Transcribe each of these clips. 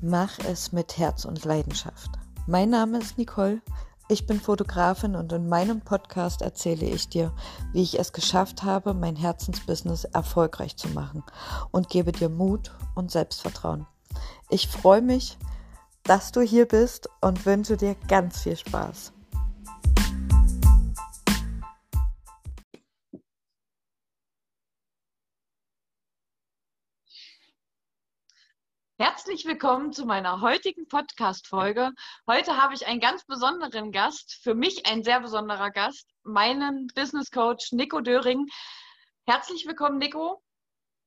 Mach es mit Herz und Leidenschaft. Mein Name ist Nicole. Ich bin Fotografin und in meinem Podcast erzähle ich dir, wie ich es geschafft habe, mein Herzensbusiness erfolgreich zu machen und gebe dir Mut und Selbstvertrauen. Ich freue mich, dass du hier bist und wünsche dir ganz viel Spaß. Willkommen zu meiner heutigen Podcast-Folge. Heute habe ich einen ganz besonderen Gast, für mich ein sehr besonderer Gast, meinen Business Coach Nico Döring. Herzlich willkommen, Nico.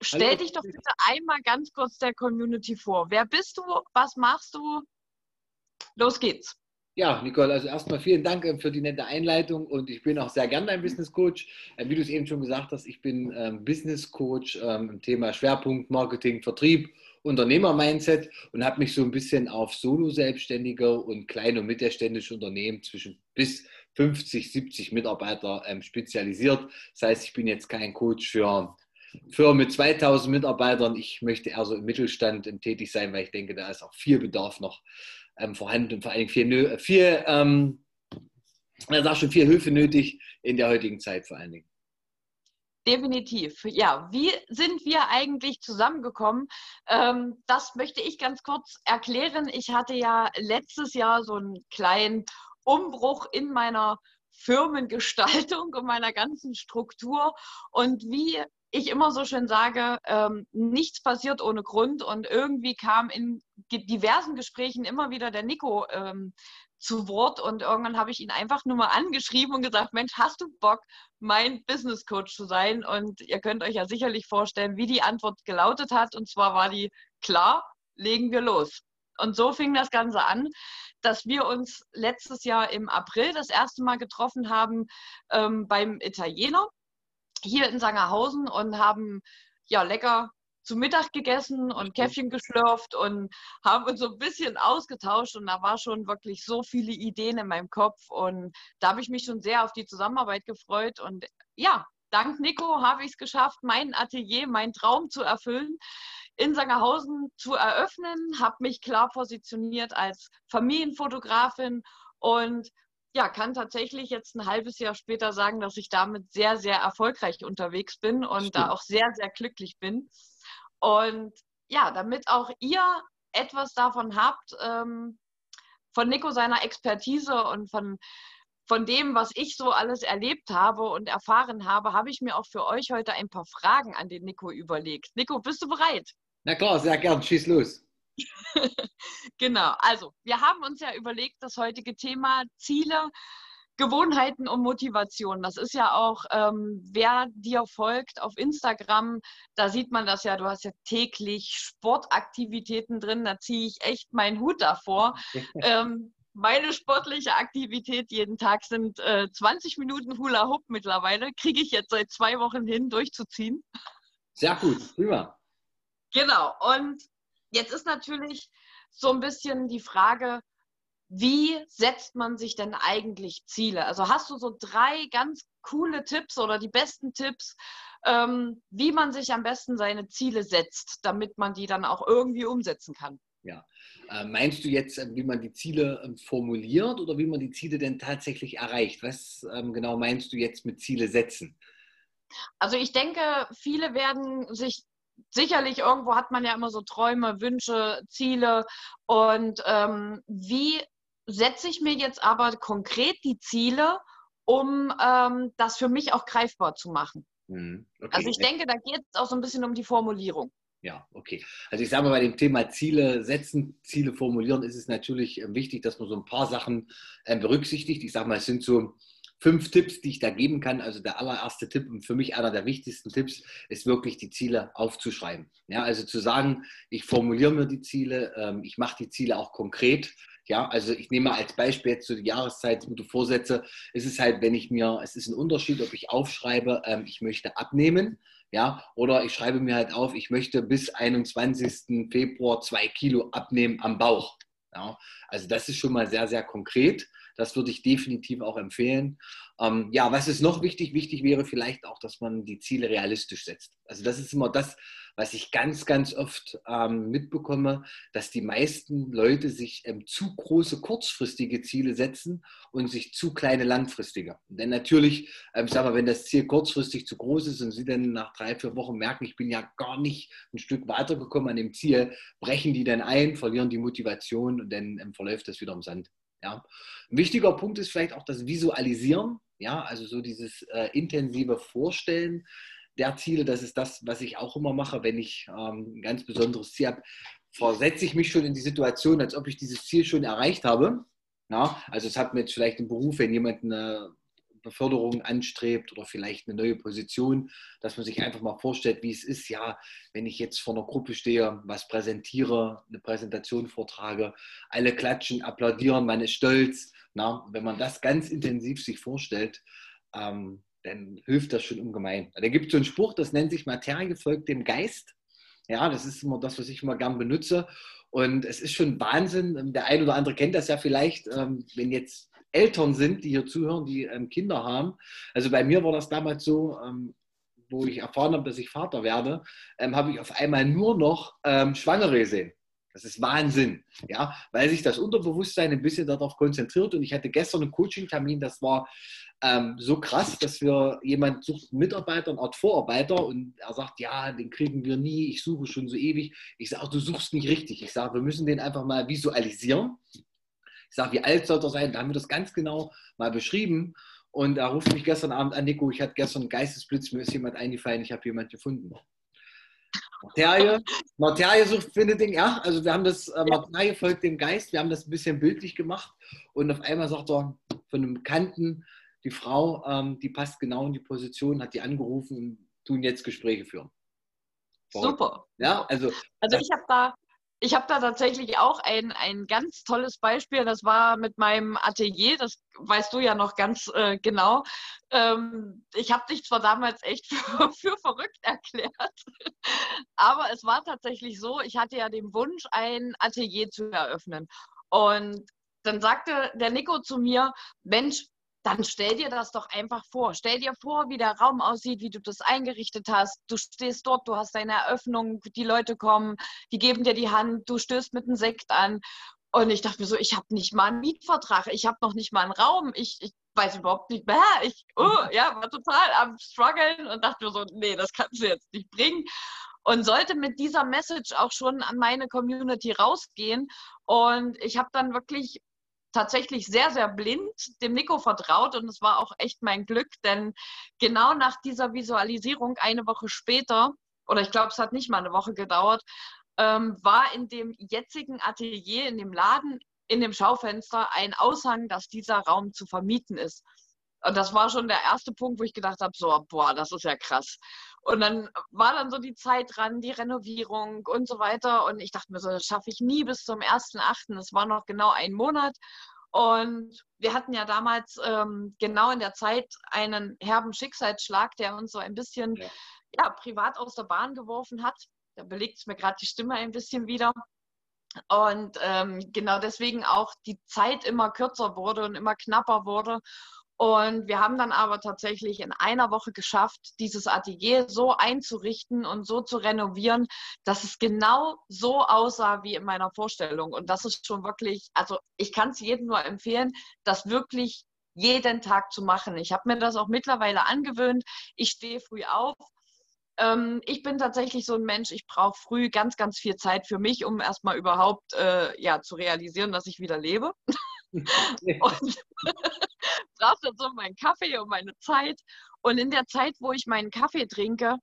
Stell Hallo. dich doch bitte einmal ganz kurz der Community vor. Wer bist du? Was machst du? Los geht's. Ja, Nicole, also erstmal vielen Dank äh, für die nette Einleitung und ich bin auch sehr gern dein Business Coach. Äh, wie du es eben schon gesagt hast, ich bin ähm, Business Coach ähm, im Thema Schwerpunkt Marketing, Vertrieb Unternehmer-Mindset und habe mich so ein bisschen auf Solo-Selbstständige und kleine und mittelständische Unternehmen zwischen bis 50, 70 Mitarbeiter ähm, spezialisiert. Das heißt, ich bin jetzt kein Coach für Firmen mit 2000 Mitarbeitern. Ich möchte eher so im Mittelstand ähm, tätig sein, weil ich denke, da ist auch viel Bedarf noch ähm, vorhanden und vor allen Dingen viel, viel ähm, da schon viel Hilfe nötig in der heutigen Zeit vor allen Dingen. Definitiv. Ja, wie sind wir eigentlich zusammengekommen? Ähm, das möchte ich ganz kurz erklären. Ich hatte ja letztes Jahr so einen kleinen Umbruch in meiner Firmengestaltung und meiner ganzen Struktur. Und wie ich immer so schön sage, ähm, nichts passiert ohne Grund. Und irgendwie kam in diversen Gesprächen immer wieder der Nico ähm, zu Wort und irgendwann habe ich ihn einfach nur mal angeschrieben und gesagt, Mensch, hast du Bock, mein Business Coach zu sein? Und ihr könnt euch ja sicherlich vorstellen, wie die Antwort gelautet hat. Und zwar war die, klar, legen wir los. Und so fing das Ganze an, dass wir uns letztes Jahr im April das erste Mal getroffen haben ähm, beim Italiener hier in Sangerhausen und haben ja lecker zu Mittag gegessen und Käffchen geschlürft und haben uns so ein bisschen ausgetauscht und da war schon wirklich so viele Ideen in meinem Kopf und da habe ich mich schon sehr auf die Zusammenarbeit gefreut und ja, dank Nico habe ich es geschafft, mein Atelier, meinen Traum zu erfüllen, in Sangerhausen zu eröffnen, habe mich klar positioniert als Familienfotografin und ja, kann tatsächlich jetzt ein halbes Jahr später sagen, dass ich damit sehr, sehr erfolgreich unterwegs bin und Stimmt. da auch sehr, sehr glücklich bin. Und ja, damit auch ihr etwas davon habt, ähm, von Nico seiner Expertise und von, von dem, was ich so alles erlebt habe und erfahren habe, habe ich mir auch für euch heute ein paar Fragen an den Nico überlegt. Nico, bist du bereit? Na klar, sehr gern. Schieß los. genau, also wir haben uns ja überlegt, das heutige Thema Ziele Gewohnheiten und Motivation. Das ist ja auch, ähm, wer dir folgt auf Instagram, da sieht man das ja, du hast ja täglich Sportaktivitäten drin, da ziehe ich echt meinen Hut davor. ähm, meine sportliche Aktivität jeden Tag sind äh, 20 Minuten Hula Hoop mittlerweile. Kriege ich jetzt seit zwei Wochen hin, durchzuziehen. Sehr gut, prima. Genau. Und jetzt ist natürlich so ein bisschen die Frage, wie setzt man sich denn eigentlich Ziele? Also hast du so drei ganz coole Tipps oder die besten Tipps, ähm, wie man sich am besten seine Ziele setzt, damit man die dann auch irgendwie umsetzen kann? Ja. Äh, meinst du jetzt, äh, wie man die Ziele ähm, formuliert oder wie man die Ziele denn tatsächlich erreicht? Was ähm, genau meinst du jetzt mit Ziele setzen? Also ich denke, viele werden sich sicherlich irgendwo hat man ja immer so Träume, Wünsche, Ziele. Und ähm, wie setze ich mir jetzt aber konkret die Ziele, um ähm, das für mich auch greifbar zu machen. Mhm. Okay. Also ich denke, da geht es auch so ein bisschen um die Formulierung. Ja, okay. Also ich sage mal, bei dem Thema Ziele setzen, Ziele formulieren, ist es natürlich äh, wichtig, dass man so ein paar Sachen äh, berücksichtigt. Ich sage mal, es sind so fünf Tipps, die ich da geben kann. Also der allererste Tipp und für mich einer der wichtigsten Tipps ist wirklich die Ziele aufzuschreiben. Ja, also zu sagen, ich formuliere mir die Ziele, ähm, ich mache die Ziele auch konkret ja, also ich nehme als Beispiel jetzt so die Jahreszeit, gute Vorsätze, ist es halt, wenn ich mir, es ist ein Unterschied, ob ich aufschreibe, ähm, ich möchte abnehmen, ja, oder ich schreibe mir halt auf, ich möchte bis 21. Februar zwei Kilo abnehmen am Bauch. Ja, also das ist schon mal sehr, sehr konkret. Das würde ich definitiv auch empfehlen. Ähm, ja, was ist noch wichtig? Wichtig wäre vielleicht auch, dass man die Ziele realistisch setzt. Also das ist immer das, was ich ganz, ganz oft ähm, mitbekomme, dass die meisten Leute sich ähm, zu große kurzfristige Ziele setzen und sich zu kleine langfristige. Denn natürlich, ähm, sag mal, wenn das Ziel kurzfristig zu groß ist und sie dann nach drei, vier Wochen merken, ich bin ja gar nicht ein Stück weitergekommen an dem Ziel, brechen die dann ein, verlieren die Motivation und dann ähm, verläuft das wieder im Sand. Ja. Ein wichtiger Punkt ist vielleicht auch das Visualisieren, ja, also so dieses äh, intensive Vorstellen der Ziele, das ist das, was ich auch immer mache, wenn ich ähm, ein ganz besonderes Ziel habe, versetze ich mich schon in die Situation, als ob ich dieses Ziel schon erreicht habe. Ja, also es hat mir jetzt vielleicht im Beruf, wenn jemand eine Beförderung anstrebt oder vielleicht eine neue Position, dass man sich einfach mal vorstellt, wie es ist, ja, wenn ich jetzt vor einer Gruppe stehe, was präsentiere, eine Präsentation vortrage, alle klatschen, applaudieren, man ist stolz. Na, wenn man das ganz intensiv sich vorstellt, ähm, dann hilft das schon ungemein. Da gibt es so einen Spruch, das nennt sich Materie folgt dem Geist. Ja, das ist immer das, was ich immer gern benutze. Und es ist schon Wahnsinn. Der ein oder andere kennt das ja vielleicht, ähm, wenn jetzt Eltern sind, die hier zuhören, die ähm, Kinder haben. Also bei mir war das damals so, ähm, wo ich erfahren habe, dass ich Vater werde, habe ich auf einmal nur noch Schwangere gesehen. Das ist Wahnsinn, ja, weil sich das Unterbewusstsein ein bisschen darauf konzentriert. Und ich hatte gestern einen Coaching-Termin, das war ähm, so krass, dass wir jemand sucht einen Mitarbeiter, eine Art Vorarbeiter und er sagt, ja, den kriegen wir nie, ich suche schon so ewig. Ich sage, du suchst nicht richtig. Ich sage, wir müssen den einfach mal visualisieren. Ich sage, wie alt soll er sein? Da haben wir das ganz genau mal beschrieben. Und er ruft mich gestern Abend an, Nico, ich hatte gestern einen Geistesblitz, mir ist jemand eingefallen, ich habe jemand gefunden. Materie, Materie sucht, findet den, ja, also wir haben das, äh, Materie folgt dem Geist, wir haben das ein bisschen bildlich gemacht und auf einmal sagt er von einem Bekannten, die Frau, ähm, die passt genau in die Position, hat die angerufen und tun jetzt Gespräche führen. Super. Ja, also. Also ich habe da, ich habe da tatsächlich auch ein, ein ganz tolles Beispiel. Das war mit meinem Atelier, das weißt du ja noch ganz äh, genau. Ähm, ich habe dich zwar damals echt für, für, verrückt erklärt, aber es war tatsächlich so, ich hatte ja den Wunsch, ein Atelier zu eröffnen. Und dann sagte der Nico zu mir, Mensch, dann stell dir das doch einfach vor. Stell dir vor, wie der Raum aussieht, wie du das eingerichtet hast. Du stehst dort, du hast deine Eröffnung, die Leute kommen, die geben dir die Hand, du stößt mit einem Sekt an. Und ich dachte mir so, ich habe nicht mal einen Mietvertrag, ich habe noch nicht mal einen Raum, ich, ich weiß überhaupt nicht mehr. Ich oh, ja, war total am struggeln und dachte mir so, nee, das kannst du jetzt nicht bringen. Und sollte mit dieser Message auch schon an meine Community rausgehen. Und ich habe dann wirklich tatsächlich sehr, sehr blind dem Nico vertraut und es war auch echt mein Glück, denn genau nach dieser Visualisierung eine Woche später, oder ich glaube, es hat nicht mal eine Woche gedauert, ähm, war in dem jetzigen Atelier, in dem Laden, in dem Schaufenster ein Aushang, dass dieser Raum zu vermieten ist. Und das war schon der erste Punkt, wo ich gedacht habe, so, boah, das ist ja krass. Und dann war dann so die Zeit dran, die Renovierung und so weiter. Und ich dachte mir so, das schaffe ich nie bis zum 1.8. Es war noch genau ein Monat. Und wir hatten ja damals ähm, genau in der Zeit einen herben Schicksalsschlag, der uns so ein bisschen ja. ja privat aus der Bahn geworfen hat. Da belegt es mir gerade die Stimme ein bisschen wieder. Und ähm, genau deswegen auch die Zeit immer kürzer wurde und immer knapper wurde. Und wir haben dann aber tatsächlich in einer Woche geschafft, dieses Atelier so einzurichten und so zu renovieren, dass es genau so aussah wie in meiner Vorstellung. Und das ist schon wirklich, also ich kann es jedem nur empfehlen, das wirklich jeden Tag zu machen. Ich habe mir das auch mittlerweile angewöhnt. Ich stehe früh auf. Ähm, ich bin tatsächlich so ein Mensch, ich brauche früh ganz, ganz viel Zeit für mich, um erstmal überhaupt äh, ja, zu realisieren, dass ich wieder lebe. und brauche dann so meinen Kaffee und meine Zeit. Und in der Zeit, wo ich meinen Kaffee trinke,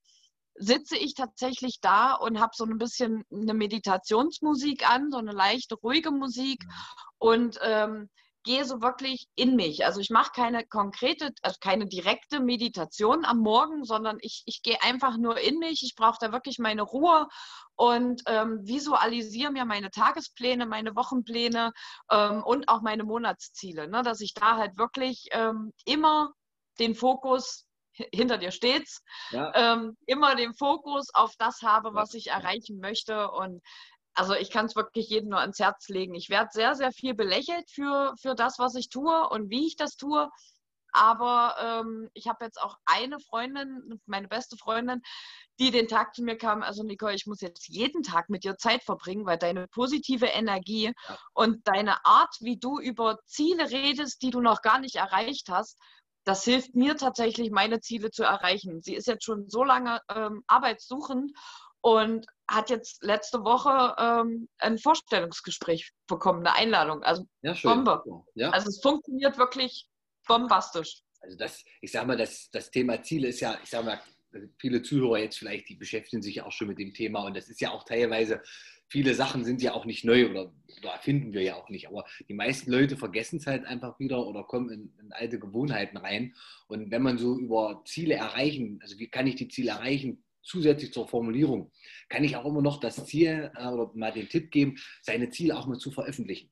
sitze ich tatsächlich da und habe so ein bisschen eine Meditationsmusik an, so eine leichte, ruhige Musik und ähm, gehe so wirklich in mich. Also ich mache keine konkrete, also keine direkte Meditation am Morgen, sondern ich, ich gehe einfach nur in mich. Ich brauche da wirklich meine Ruhe und ähm, visualisiere mir meine Tagespläne, meine Wochenpläne ähm, und auch meine Monatsziele, ne? dass ich da halt wirklich ähm, immer den Fokus hinter dir steht's, ja. ähm, immer den Fokus auf das habe, was ich erreichen möchte. Und also ich kann es wirklich jedem nur ans Herz legen. Ich werde sehr, sehr viel belächelt für, für das, was ich tue und wie ich das tue. aber ähm, ich habe jetzt auch eine Freundin, meine beste Freundin, die den Tag zu mir kam, also Nicole, ich muss jetzt jeden Tag mit dir Zeit verbringen, weil deine positive Energie und deine Art, wie du über Ziele redest, die du noch gar nicht erreicht hast, das hilft mir tatsächlich, meine Ziele zu erreichen. Sie ist jetzt schon so lange ähm, arbeitssuchend und hat jetzt letzte Woche ähm, ein Vorstellungsgespräch bekommen, eine Einladung. Also ja, Bombe. Ja. Also es funktioniert wirklich bombastisch. Also das, ich sage mal, das, das Thema Ziele ist ja, ich sage mal, viele Zuhörer jetzt vielleicht, die beschäftigen sich ja auch schon mit dem Thema und das ist ja auch teilweise, viele Sachen sind ja auch nicht neu oder, oder erfinden wir ja auch nicht, aber die meisten Leute vergessen es halt einfach wieder oder kommen in, in, alte Gewohnheiten rein und wenn man so über Ziele erreichen, also wie kann ich die Ziele erreichen, zusätzlich zur Formulierung, kann ich auch immer noch das Ziel äh, oder mal den Tipp geben, seine Ziele auch mal zu veröffentlichen.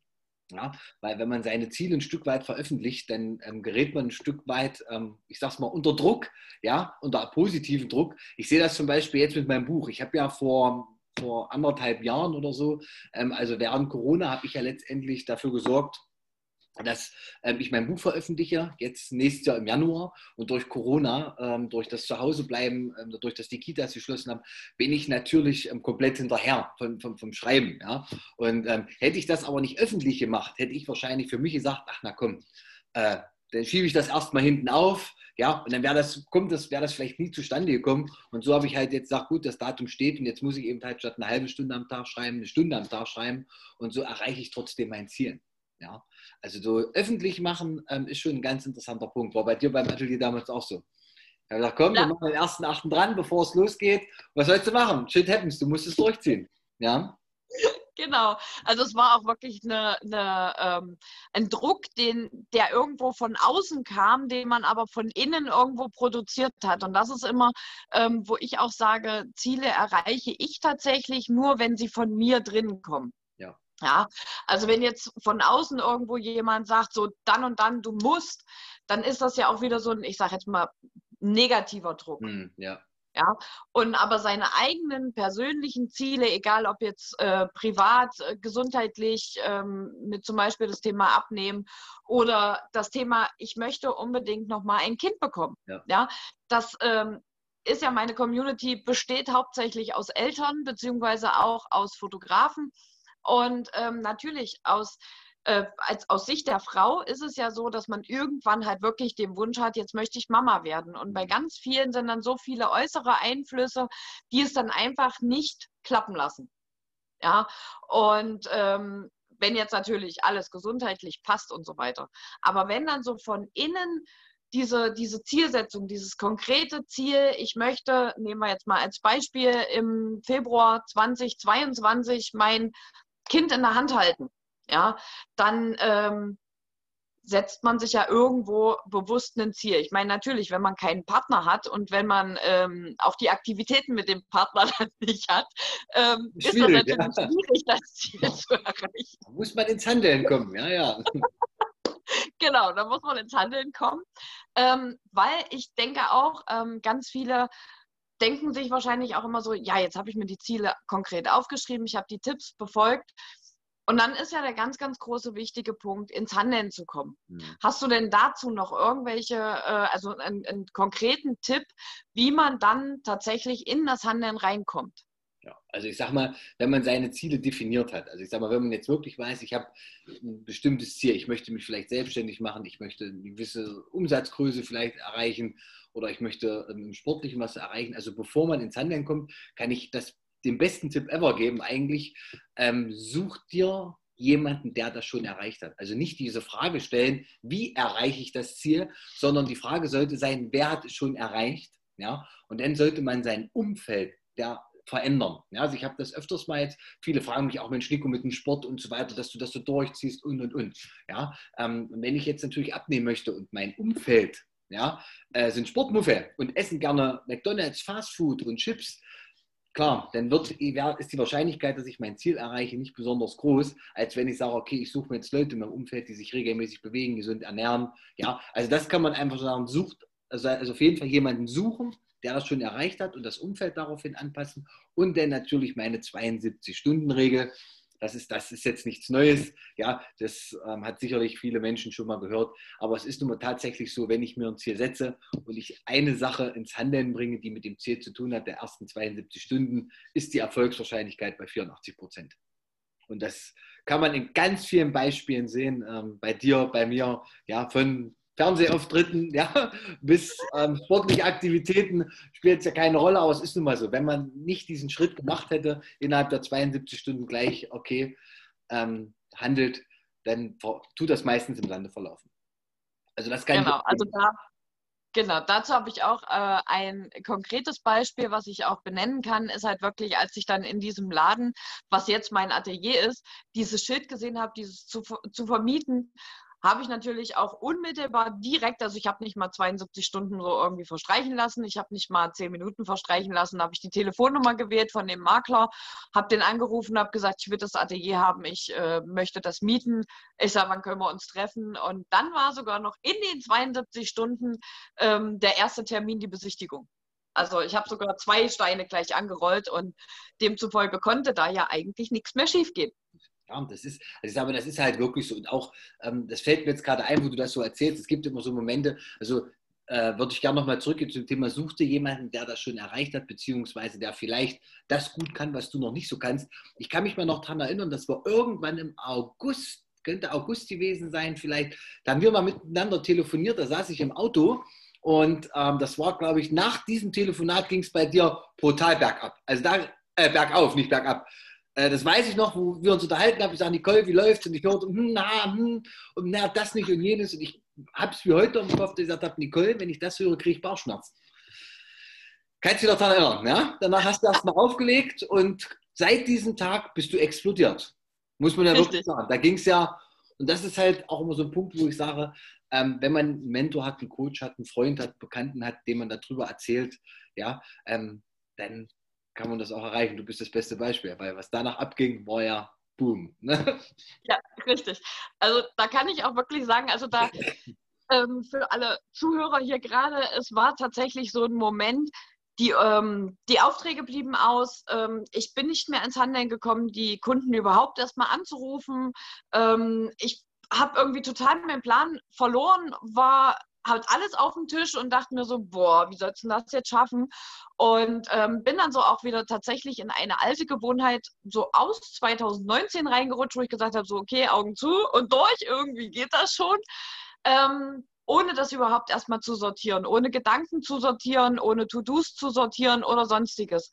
Ja, weil wenn man seine Ziele ein Stück weit veröffentlicht, dann ähm, gerät man ein Stück weit, ähm, ich sag's mal, unter Druck, ja, unter positiven Druck. Ich sehe das zum Beispiel jetzt mit meinem Buch. Ich habe ja vor, vor anderthalb Jahren oder so, ähm, also während Corona, habe ich ja letztendlich dafür gesorgt, dass ähm, ich mein Buch veröffentliche, jetzt nächstes Jahr im Januar. Und durch Corona, ähm, durch das Zuhausebleiben, ähm, dadurch, dass die Kitas geschlossen haben, bin ich natürlich ähm, komplett hinterher von, von, vom Schreiben. Ja? Und ähm, hätte ich das aber nicht öffentlich gemacht, hätte ich wahrscheinlich für mich gesagt, ach na komm, äh, dann schiebe ich das erstmal hinten auf. Ja, und dann wäre das, das, wäre das vielleicht nie zustande gekommen. Und so habe ich halt jetzt gesagt, gut, das Datum steht und jetzt muss ich eben halt statt eine halbe Stunde am Tag schreiben, eine Stunde am Tag schreiben. Und so erreiche ich trotzdem mein Ziel. Ja, also so öffentlich machen ähm, ist schon ein ganz interessanter Punkt. War bei dir beim Atelier damals auch so. Ich habe gesagt, komm, ja. wir machen den ersten Achten dran, bevor es losgeht. Was sollst du machen? Shit happens, du musst es durchziehen. Ja. Genau, also es war auch wirklich eine, eine, ähm, ein Druck, den, der irgendwo von außen kam, den man aber von innen irgendwo produziert hat. Und das ist immer, ähm, wo ich auch sage, Ziele erreiche ich tatsächlich nur, wenn sie von mir drinnen kommen. Ja, also wenn jetzt von außen irgendwo jemand sagt, so dann und dann, du musst, dann ist das ja auch wieder so ein, ich sage jetzt mal, negativer Druck. Mm, ja. Ja, und aber seine eigenen persönlichen Ziele, egal ob jetzt äh, privat, äh, gesundheitlich, ähm, mit zum Beispiel das Thema Abnehmen oder das Thema, ich möchte unbedingt nochmal ein Kind bekommen. Ja, ja das ähm, ist ja meine Community, besteht hauptsächlich aus Eltern beziehungsweise auch aus Fotografen und ähm, natürlich aus, äh, als, aus Sicht der Frau ist es ja so, dass man irgendwann halt wirklich den Wunsch hat, jetzt möchte ich Mama werden. Und bei ganz vielen sind dann so viele äußere Einflüsse, die es dann einfach nicht klappen lassen. Ja, und ähm, wenn jetzt natürlich alles gesundheitlich passt und so weiter. Aber wenn dann so von innen diese, diese Zielsetzung, dieses konkrete Ziel, ich möchte, nehmen wir jetzt mal als Beispiel, im Februar 2022 mein Kind in der Hand halten, ja, dann ähm, setzt man sich ja irgendwo bewusst ein Ziel. Ich meine, natürlich, wenn man keinen Partner hat und wenn man ähm, auch die Aktivitäten mit dem Partner dann nicht hat, ähm, ist das natürlich ja. schwierig, das Ziel zu erreichen. Da muss man ins Handeln kommen, ja, ja. genau, da muss man ins Handeln kommen, ähm, weil ich denke auch, ähm, ganz viele denken sich wahrscheinlich auch immer so, ja, jetzt habe ich mir die Ziele konkret aufgeschrieben, ich habe die Tipps befolgt. Und dann ist ja der ganz, ganz große wichtige Punkt, ins Handeln zu kommen. Mhm. Hast du denn dazu noch irgendwelche, äh, also einen, einen konkreten Tipp, wie man dann tatsächlich in das Handeln reinkommt? Ja, also ich sag mal, wenn man seine Ziele definiert hat, also ich sag mal, wenn man jetzt wirklich weiß, ich habe ein bestimmtes Ziel, ich möchte mich vielleicht selbstständig machen, ich möchte eine gewisse Umsatzgröße vielleicht erreichen oder ich möchte im Sportlichen was erreichen. Also bevor man ins Handeln kommt, kann ich das den besten Tipp ever geben. Eigentlich ähm, such dir jemanden, der das schon erreicht hat. Also nicht diese Frage stellen, wie erreiche ich das Ziel, sondern die Frage sollte sein, wer hat es schon erreicht? Ja, und dann sollte man sein Umfeld der verändern. Ja, also ich habe das öfters mal jetzt, viele fragen mich auch, Mensch, Nico, mit dem Sport und so weiter, dass du das so durchziehst und, und, und. Ja, ähm, wenn ich jetzt natürlich abnehmen möchte und mein Umfeld ja, äh, sind Sportmuffe und essen gerne McDonalds, Fastfood und Chips, klar, dann wird, ist die Wahrscheinlichkeit, dass ich mein Ziel erreiche, nicht besonders groß, als wenn ich sage, okay, ich suche mir jetzt Leute in meinem Umfeld, die sich regelmäßig bewegen, gesund ernähren. Ja, also das kann man einfach sagen, sucht, also, also auf jeden Fall jemanden suchen, der das schon erreicht hat und das Umfeld daraufhin anpassen und dann natürlich meine 72-Stunden-Regel. Das ist, das ist jetzt nichts Neues. Ja, das ähm, hat sicherlich viele Menschen schon mal gehört. Aber es ist nun mal tatsächlich so, wenn ich mir ein Ziel setze und ich eine Sache ins Handeln bringe, die mit dem Ziel zu tun hat, der ersten 72 Stunden, ist die Erfolgswahrscheinlichkeit bei 84 Prozent. Und das kann man in ganz vielen Beispielen sehen. Ähm, bei dir, bei mir, ja, von Fernsehauftritten, ja, bis ähm, sportliche Aktivitäten spielt es ja keine Rolle, aber es ist nun mal so. Wenn man nicht diesen Schritt gemacht hätte, innerhalb der 72 Stunden gleich, okay, ähm, handelt, dann tut das meistens im Lande verlaufen. Also das kann genau, also da, genau, dazu habe ich auch äh, ein konkretes Beispiel, was ich auch benennen kann, ist halt wirklich, als ich dann in diesem Laden, was jetzt mein Atelier ist, dieses Schild gesehen habe, dieses zu, zu vermieten habe ich natürlich auch unmittelbar direkt, also ich habe nicht mal 72 Stunden so irgendwie verstreichen lassen, ich habe nicht mal 10 Minuten verstreichen lassen, habe ich die Telefonnummer gewählt von dem Makler, habe den angerufen, habe gesagt, ich will das Atelier haben, ich äh, möchte das mieten. Ich sage, wann können wir uns treffen? Und dann war sogar noch in den 72 Stunden ähm, der erste Termin die Besichtigung. Also ich habe sogar zwei Steine gleich angerollt und demzufolge konnte da ja eigentlich nichts mehr schiefgehen. Ja, das ist, also ich sage, das ist halt wirklich so. Und auch, ähm, das fällt mir jetzt gerade ein, wo du das so erzählst. Es gibt immer so Momente, also äh, würde ich gerne nochmal zurückgehen zum Thema, such dir jemanden, der das schon erreicht hat, beziehungsweise der vielleicht das gut kann, was du noch nicht so kannst. Ich kann mich mal noch daran erinnern, dass wir irgendwann im August, könnte August gewesen sein, vielleicht, da haben wir mal miteinander telefoniert, da saß ich im Auto und ähm, das war, glaube ich, nach diesem Telefonat ging es bei dir brutal bergab. Also da, äh, bergauf, nicht bergab. Äh, das weiß ich noch, wo wir uns unterhalten haben. Ich sage, Nicole, wie läuft's? Und ich hörte, hm, na, hm, und na, das nicht und jenes. Und ich habe es wie heute im Kopf, dass ich gesagt habe, Nicole, wenn ich das höre, kriege ich Bauchschmerzen. Kannst du dich daran erinnern? Ja? Danach hast du erstmal aufgelegt und seit diesem Tag bist du explodiert. Muss man ja Richtig. wirklich sagen. Da ging es ja, und das ist halt auch immer so ein Punkt, wo ich sage, ähm, wenn man einen Mentor hat, einen Coach hat, einen Freund hat, einen Bekannten hat, dem man darüber erzählt, ja, ähm, dann kann man das auch erreichen. Du bist das beste Beispiel, weil was danach abging, war ja Boom. Ne? Ja, richtig. Also da kann ich auch wirklich sagen, also da ähm, für alle Zuhörer hier gerade, es war tatsächlich so ein Moment, die, ähm, die Aufträge blieben aus. Ähm, ich bin nicht mehr ins Handeln gekommen, die Kunden überhaupt erstmal anzurufen. Ähm, ich habe irgendwie total meinen Plan verloren, war halt alles auf dem Tisch und dachte mir so, boah, wie sollst du das jetzt schaffen? Und ähm, bin dann so auch wieder tatsächlich in eine alte Gewohnheit so aus 2019 reingerutscht, wo ich gesagt habe, so okay, Augen zu und durch, irgendwie geht das schon. Ähm, ohne das überhaupt erstmal zu sortieren, ohne Gedanken zu sortieren, ohne To-Dos zu sortieren oder sonstiges.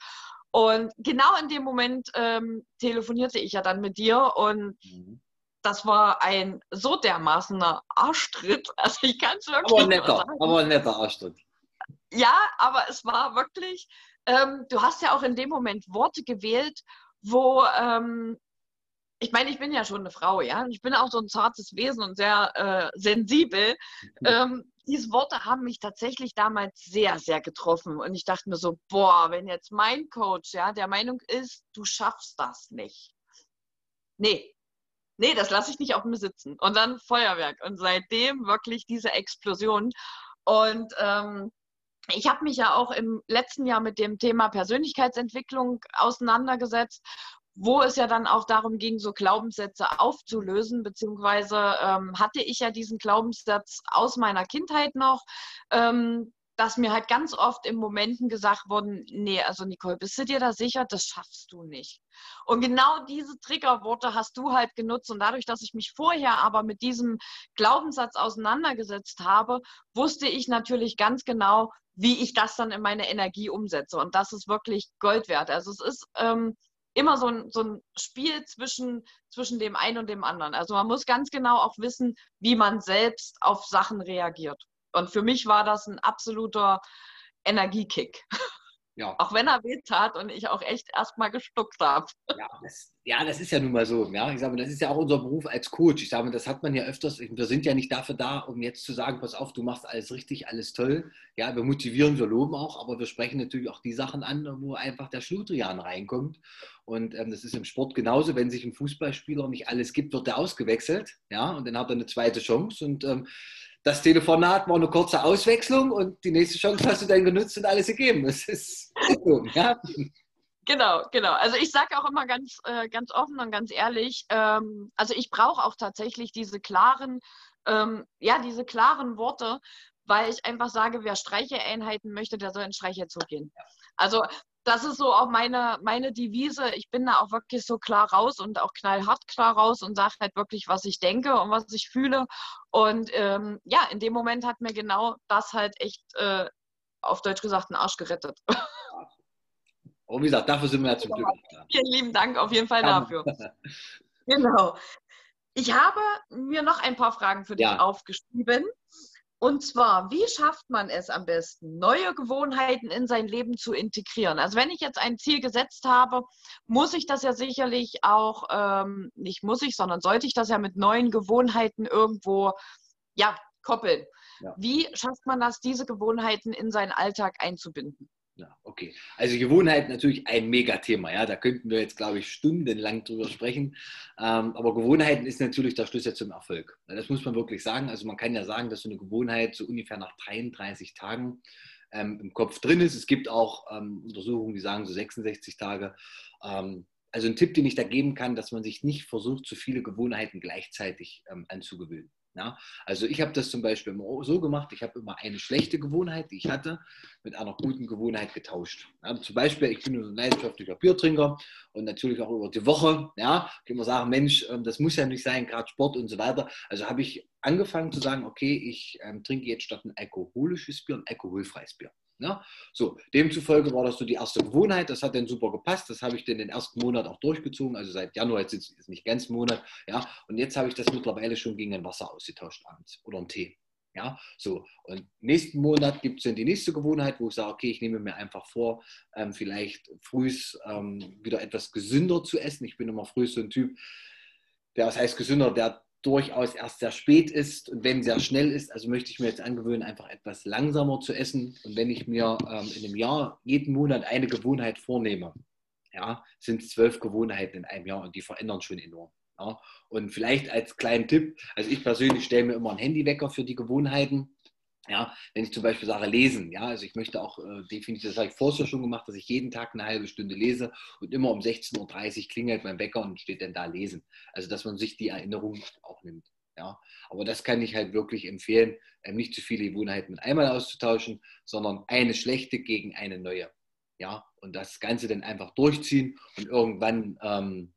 Und genau in dem Moment ähm, telefonierte ich ja dann mit dir und mhm das war ein so dermaßener Arschtritt. Also ich kann es wirklich aber netter, sagen. Aber ein netter Arschtritt. Ja, aber es war wirklich, ähm, du hast ja auch in dem Moment Worte gewählt, wo, ähm, ich meine, ich bin ja schon eine Frau, ja, ich bin auch so ein zartes Wesen und sehr äh, sensibel. Ähm, diese Worte haben mich tatsächlich damals sehr, sehr getroffen. Und ich dachte mir so, boah, wenn jetzt mein Coach, ja, der Meinung ist, du schaffst das nicht. Nee, nee, das lasse ich nicht auf mir sitzen. Und dann Feuerwerk. Und seitdem wirklich diese Explosion. Und ähm, ich habe mich ja auch im letzten Jahr mit dem Thema Persönlichkeitsentwicklung auseinandergesetzt, wo es ja dann auch darum ging, so Glaubenssätze aufzulösen, beziehungsweise ähm, hatte ich ja diesen Glaubenssatz aus meiner Kindheit noch, ähm, dass mir halt ganz oft in Momenten gesagt wurden, nee, also Nicole, bist du dir da sicher, das schaffst du nicht. Und genau diese Triggerworte hast du halt genutzt und dadurch, dass ich mich vorher aber mit diesem Glaubenssatz auseinandergesetzt habe, wusste ich natürlich ganz genau, wie ich das dann in meine Energie umsetze. Und das ist wirklich Gold wert. Also es ist ähm, immer so ein, so ein Spiel zwischen, zwischen dem einen und dem anderen. Also man muss ganz genau auch wissen, wie man selbst auf Sachen reagiert. Und für mich war das ein absoluter Energiekick. Ja. Auch wenn er weh tat und ich auch echt erstmal gestuckt habe. Ja das, ja, das ist ja nun mal so. Ja, ich sage, das ist ja auch unser Beruf als Coach. Ich sage, das hat man ja öfters. Wir sind ja nicht dafür da, um jetzt zu sagen, pass auf, du machst alles richtig, alles toll. Ja, wir motivieren, wir loben auch, aber wir sprechen natürlich auch die Sachen an, wo einfach der Schludrian reinkommt. Und ähm, das ist im Sport genauso. Wenn sich ein Fußballspieler nicht alles gibt, wird er ausgewechselt. Ja, und dann hat er eine zweite Chance. Und ähm, das Telefonat war eine kurze Auswechslung und die nächste Chance hast du dann genutzt und alles gegeben. Das ist so, ja. Genau, genau. Also ich sage auch immer ganz, äh, ganz offen und ganz ehrlich, ähm, also ich brauche auch tatsächlich diese klaren, ähm, ja, diese klaren Worte, weil ich einfach sage, wer Streicheeinheiten möchte, der soll in Streicherzug gehen. Also das ist so auch meine, meine Devise. Ich bin da auch wirklich so klar raus und auch knallhart klar raus und sage halt wirklich, was ich denke und was ich fühle. Und ähm, ja, in dem Moment hat mir genau das halt echt äh, auf Deutsch gesagt einen Arsch gerettet. Und wie gesagt, dafür sind wir ja zum Glück da. Vielen lieben Dank auf jeden Fall dafür. genau. Ich habe mir noch ein paar Fragen für dich ja. aufgeschrieben. Und zwar, wie schafft man es am besten, neue Gewohnheiten in sein Leben zu integrieren? Also wenn ich jetzt ein Ziel gesetzt habe, muss ich das ja sicherlich auch, ähm, nicht muss ich, sondern sollte ich das ja mit neuen Gewohnheiten irgendwo ja, koppeln. Ja. Wie schafft man das, diese Gewohnheiten in seinen Alltag einzubinden? Ja, okay. Also Gewohnheit natürlich ein Megathema. Ja, da könnten wir jetzt, glaube ich, stundenlang drüber sprechen. Ähm, aber Gewohnheiten ist natürlich der Schlüssel zum Erfolg. Das muss man wirklich sagen. Also man kann ja sagen, dass so eine Gewohnheit so ungefähr nach 33 Tagen ähm, im Kopf drin ist. Es gibt auch ähm, Untersuchungen, die sagen so 66 Tage. Ähm, also ein Tipp, den ich da geben kann, dass man sich nicht versucht, zu viele Gewohnheiten gleichzeitig ähm, anzugewöhnen. Ja, also ich habe das zum Beispiel so gemacht, ich habe immer eine schlechte Gewohnheit, die ich hatte, mit einer guten Gewohnheit getauscht. Ja, zum Beispiel, ich bin ein leidenschaftlicher Biertrinker und natürlich auch über die Woche, ja, kann man sagen, Mensch, ähm, das muss ja nicht sein, gerade Sport und so weiter. Also habe ich angefangen zu sagen, okay, ich ähm, trinke jetzt statt ein alkoholisches Bier ein alkoholfreies Bier. Ja? So, demzufolge war das so die erste Gewohnheit. Das hat dann super gepasst. Das habe ich dann den ersten Monat auch durchgezogen. Also seit Januar, jetzt ist es nicht ganz Monat. Ja? Und jetzt habe ich das mittlerweile schon gegen ein Wasser ausgetauscht abends oder einen Tee. Ja, so. Und nächsten Monat gibt es dann die nächste Gewohnheit, wo ich sage, okay, ich nehme mir einfach vor, ähm, vielleicht früh ähm, wieder etwas gesünder zu essen. Ich bin immer früh so ein Typ, der, was heißt gesünder, der durchaus erst sehr spät ist und wenn sehr schnell ist, also möchte ich mir jetzt angewöhnen, einfach etwas langsamer zu essen. Und wenn ich mir ähm, in einem Jahr jeden Monat eine Gewohnheit vornehme, ja, sind es zwölf Gewohnheiten in einem Jahr und die verändern schon enorm. Ja. Und vielleicht als kleinen Tipp, also ich persönlich stelle mir immer einen Handywecker für die Gewohnheiten. Ja, wenn ich zum Beispiel sage, lesen, ja, also ich möchte auch äh, definitiv, das habe ich vorher schon gemacht, dass ich jeden Tag eine halbe Stunde lese und immer um 16.30 Uhr klingelt mein Wecker und steht dann da lesen. Also dass man sich die Erinnerung auch nimmt. Ja, aber das kann ich halt wirklich empfehlen, ähm, nicht zu viele Gewohnheiten mit einmal auszutauschen, sondern eine schlechte gegen eine neue. Ja, und das Ganze dann einfach durchziehen und irgendwann ähm,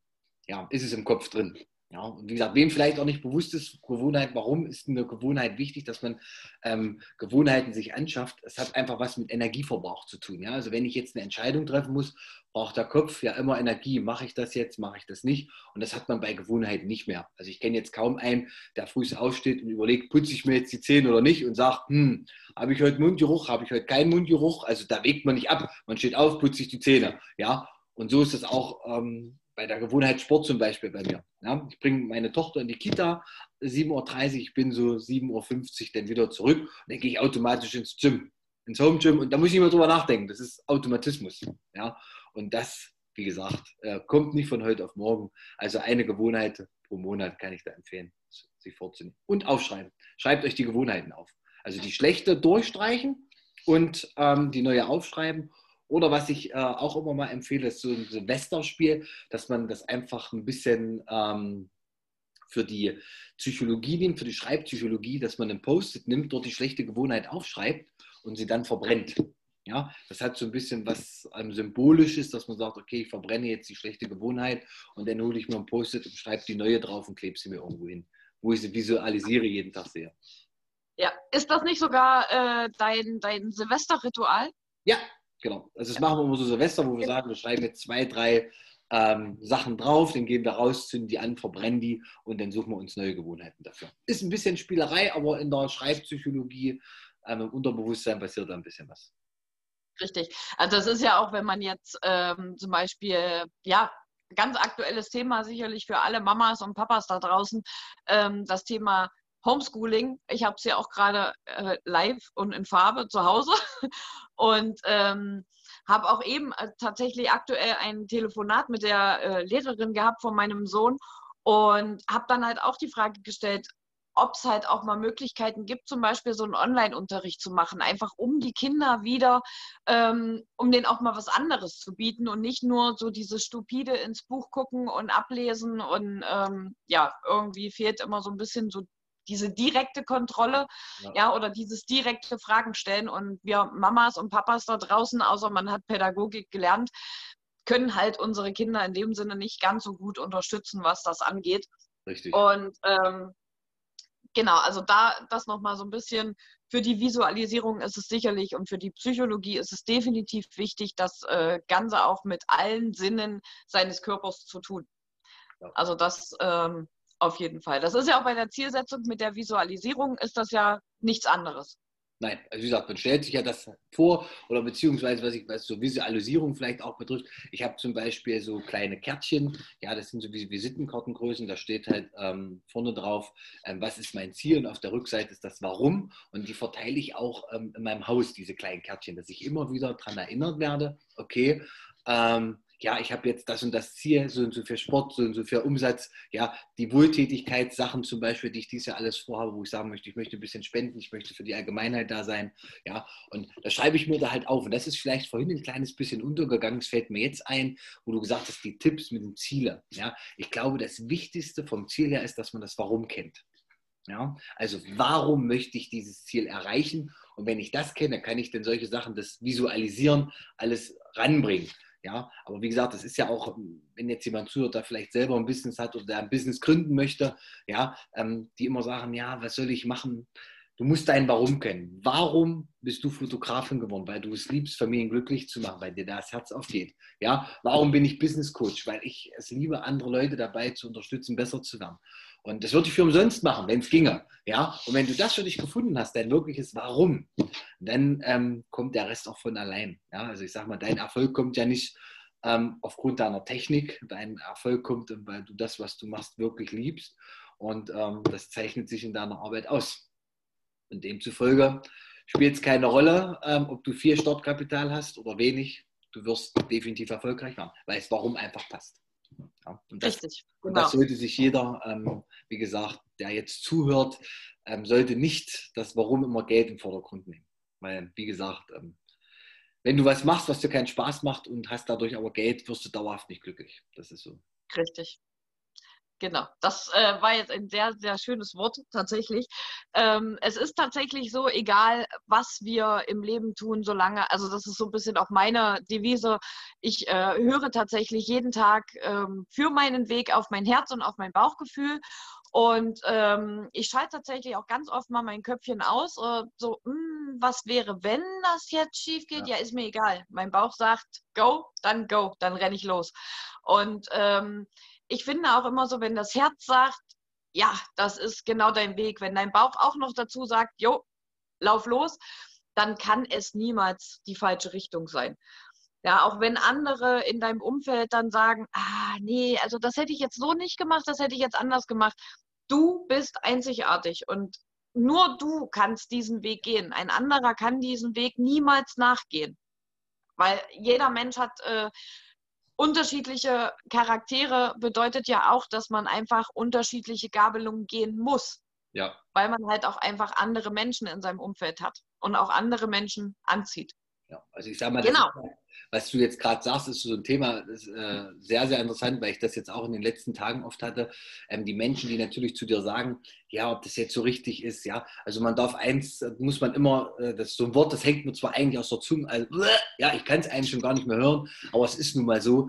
ja, ist es im Kopf drin. Ja, und wie gesagt, wem vielleicht auch nicht bewusst ist, Gewohnheit, warum ist eine Gewohnheit wichtig, dass man ähm, Gewohnheiten sich anschafft? Es hat einfach was mit Energieverbrauch zu tun. Ja? Also wenn ich jetzt eine Entscheidung treffen muss, braucht der Kopf ja immer Energie. Mache ich das jetzt, mache ich das nicht? Und das hat man bei Gewohnheiten nicht mehr. Also ich kenne jetzt kaum einen, der früh aufsteht und überlegt, putze ich mir jetzt die Zähne oder nicht und sagt, hm, habe ich heute Mundgeruch, habe ich heute keinen Mundgeruch? Also da wägt man nicht ab. Man steht auf, putzt sich die Zähne. Ja, und so ist es auch ähm, bei der Gewohnheit Sport zum Beispiel bei mir. Ja, ich bringe meine Tochter in die Kita, 7.30 Uhr, ich bin so 7.50 Uhr dann wieder zurück und dann gehe ich automatisch ins Gym, ins Home Gym und da muss ich nicht mehr drüber nachdenken. Das ist Automatismus. Ja, und das, wie gesagt, äh, kommt nicht von heute auf morgen. Also eine Gewohnheit pro Monat kann ich da empfehlen, sich vorzunehmen. Und aufschreiben. Schreibt euch die Gewohnheiten auf. Also die schlechte durchstreichen und ähm, die neue aufschreiben oder was ich äh, auch immer mal empfehle, ist so ein Silvesterspiel, dass man das einfach ein bisschen ähm, für die Psychologie nimmt, für die Schreibpsychologie, dass man ein Post-it nimmt, dort die schlechte Gewohnheit aufschreibt und sie dann verbrennt. Ja, das hat so ein bisschen was ähm, Symbolisches, dass man sagt, okay, ich verbrenne jetzt die schlechte Gewohnheit und dann hole ich mir ein Post-it und schreibe die neue drauf und klebe sie mir irgendwo hin, wo ich sie visualisiere jeden Tag sehe. Ja, ist das nicht sogar äh, dein, dein Silvesterritual? Ja, Genau. Also das machen wir immer so Silvester, wo wir sagen, wir schreiben jetzt zwei, drei ähm, Sachen drauf, dann gehen wir raus, zünden die an, verbrennen die und dann suchen wir uns neue Gewohnheiten dafür. Ist ein bisschen Spielerei, aber in der Schreibpsychologie, ähm, im Unterbewusstsein passiert da ein bisschen was. Richtig. Also das ist ja auch, wenn man jetzt ähm, zum Beispiel, ja, ganz aktuelles Thema sicherlich für alle Mamas und Papas da draußen, ähm, das Thema Homeschooling. Ich habe es ja auch gerade äh, live und in Farbe zu Hause und ähm, habe auch eben äh, tatsächlich aktuell ein Telefonat mit der äh, Lehrerin gehabt von meinem Sohn und habe dann halt auch die Frage gestellt, ob es halt auch mal Möglichkeiten gibt, zum Beispiel so einen Online-Unterricht zu machen, einfach um die Kinder wieder, ähm, um denen auch mal was anderes zu bieten und nicht nur so dieses stupide ins Buch gucken und ablesen und ähm, ja, irgendwie fehlt immer so ein bisschen so diese direkte Kontrolle, ja. ja. oder dieses direkte Fragen stellen. Und wir Mamas und Papas da draußen, außer man hat Pädagogik gelernt, können halt unsere Kinder in dem Sinne nicht ganz so gut unterstützen, was das angeht. Richtig. Und ähm, genau, also da das nochmal so ein bisschen für die Visualisierung ist es sicherlich und für die Psychologie ist es definitiv wichtig, das äh, Ganze auch mit allen Sinnen seines Körpers zu tun. Ja. Also das ähm, auf jeden Fall. Das ist ja auch bei der Zielsetzung mit der Visualisierung ist das ja nichts anderes. Nein, also wie gesagt, man stellt sich ja das vor oder beziehungsweise was, ich, was so Visualisierung vielleicht auch betrifft. Ich habe zum Beispiel so kleine Kärtchen, ja, das sind so wie Visitenkartengrößen, da steht halt ähm, vorne drauf, ähm, was ist mein Ziel und auf der Rückseite ist das Warum und die verteile ich auch ähm, in meinem Haus, diese kleinen Kärtchen, dass ich immer wieder daran erinnert werde, okay, ähm, ja, ich habe jetzt das und das Ziel, so und so für Sport, so und so für Umsatz, ja, die Wohltätigkeitssachen zum Beispiel, die ich dieses Jahr alles vorhabe, wo ich sagen möchte, ich möchte ein bisschen spenden, ich möchte für die Allgemeinheit da sein, ja, und da schreibe ich mir da halt auf. Und das ist vielleicht vorhin ein kleines bisschen untergegangen, es fällt mir jetzt ein, wo du gesagt hast, die Tipps mit den Zielen, ja. Ich glaube, das Wichtigste vom Ziel her ist, dass man das Warum kennt. Ja, also warum möchte ich dieses Ziel erreichen? Und wenn ich das kenne, kann ich dann solche Sachen, das Visualisieren, alles ranbringen. Ja, aber wie gesagt, das ist ja auch, wenn jetzt jemand zuhört, der vielleicht selber ein Business hat oder der ein Business gründen möchte, ja, ähm, die immer sagen, ja, was soll ich machen? Du musst dein Warum kennen. Warum bist du Fotografin geworden? Weil du es liebst, Familien glücklich zu machen, weil dir das Herz aufgeht. Ja, warum bin ich Business Coach? Weil ich es liebe, andere Leute dabei zu unterstützen, besser zu werden. Und das würde ich für umsonst machen, wenn es ginge. Ja? Und wenn du das für dich gefunden hast, dein wirkliches Warum, dann ähm, kommt der Rest auch von allein. Ja? Also ich sage mal, dein Erfolg kommt ja nicht ähm, aufgrund deiner Technik. Dein Erfolg kommt, weil du das, was du machst, wirklich liebst. Und ähm, das zeichnet sich in deiner Arbeit aus. Und demzufolge spielt es keine Rolle, ähm, ob du viel Startkapital hast oder wenig. Du wirst definitiv erfolgreich werden, weil es warum einfach passt. Ja, das, Richtig. Genau. Und das sollte sich jeder, ähm, wie gesagt, der jetzt zuhört, ähm, sollte nicht das Warum immer Geld im Vordergrund nehmen. Weil, wie gesagt, ähm, wenn du was machst, was dir keinen Spaß macht und hast dadurch aber Geld, wirst du dauerhaft nicht glücklich. Das ist so. Richtig. Genau, das äh, war jetzt ein sehr, sehr schönes Wort tatsächlich. Ähm, es ist tatsächlich so, egal was wir im Leben tun, solange, also das ist so ein bisschen auch meine Devise, ich äh, höre tatsächlich jeden Tag ähm, für meinen Weg auf mein Herz und auf mein Bauchgefühl. Und ähm, ich schalte tatsächlich auch ganz oft mal mein Köpfchen aus, äh, so, mh, hm, was wäre, wenn das jetzt schief geht? Ja. ja. ist mir egal. Mein Bauch sagt, go, dann go, dann renne ich los. Und ähm, ich finde auch immer so, wenn das Herz sagt, ja, das ist genau dein Weg, wenn dein Bauch auch noch dazu sagt, jo, lauf los, dann kann es niemals die falsche Richtung sein. Ja, auch wenn andere in deinem Umfeld dann sagen, ah, nee, also das hätte ich jetzt so nicht gemacht, das hätte ich jetzt anders gemacht. Du bist einzigartig und nur du kannst diesen Weg gehen. Ein anderer kann diesen Weg niemals nachgehen. Weil jeder Mensch hat äh, unterschiedliche Charaktere bedeutet ja auch, dass man einfach unterschiedliche Gabelungen gehen muss. Ja. Weil man halt auch einfach andere Menschen in seinem Umfeld hat und auch andere Menschen anzieht. Ja, also ich sage mal, genau. Ist, was du jetzt gerade sagst, ist so ein Thema, das ist äh, sehr, sehr interessant, weil ich das jetzt auch in den letzten Tagen oft hatte. Ähm, die Menschen, die natürlich zu dir sagen, ja, ob das jetzt so richtig ist, ja. Also man darf eins, muss man immer, äh, das so ein Wort, das hängt mir zwar eigentlich aus der Zunge, also, ja, ich kann es eigentlich schon gar nicht mehr hören, aber es ist nun mal so,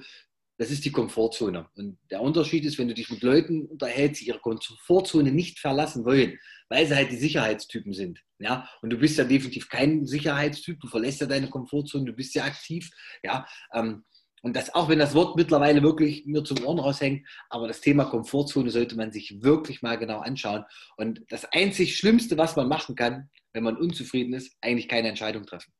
das ist die Komfortzone. Und der Unterschied ist, wenn du dich mit Leuten unterhältst, die ihre Komfortzone nicht verlassen wollen, weil sie halt die Sicherheitstypen sind. Ja, und du bist ja definitiv kein Sicherheitstyp, du verlässt ja deine Komfortzone, du bist ja aktiv. Ja, ähm, und das, auch wenn das Wort mittlerweile wirklich mir zum Ohren raushängt, aber das Thema Komfortzone sollte man sich wirklich mal genau anschauen. Und das einzig Schlimmste, was man machen kann, wenn man unzufrieden ist, eigentlich keine Entscheidung treffen.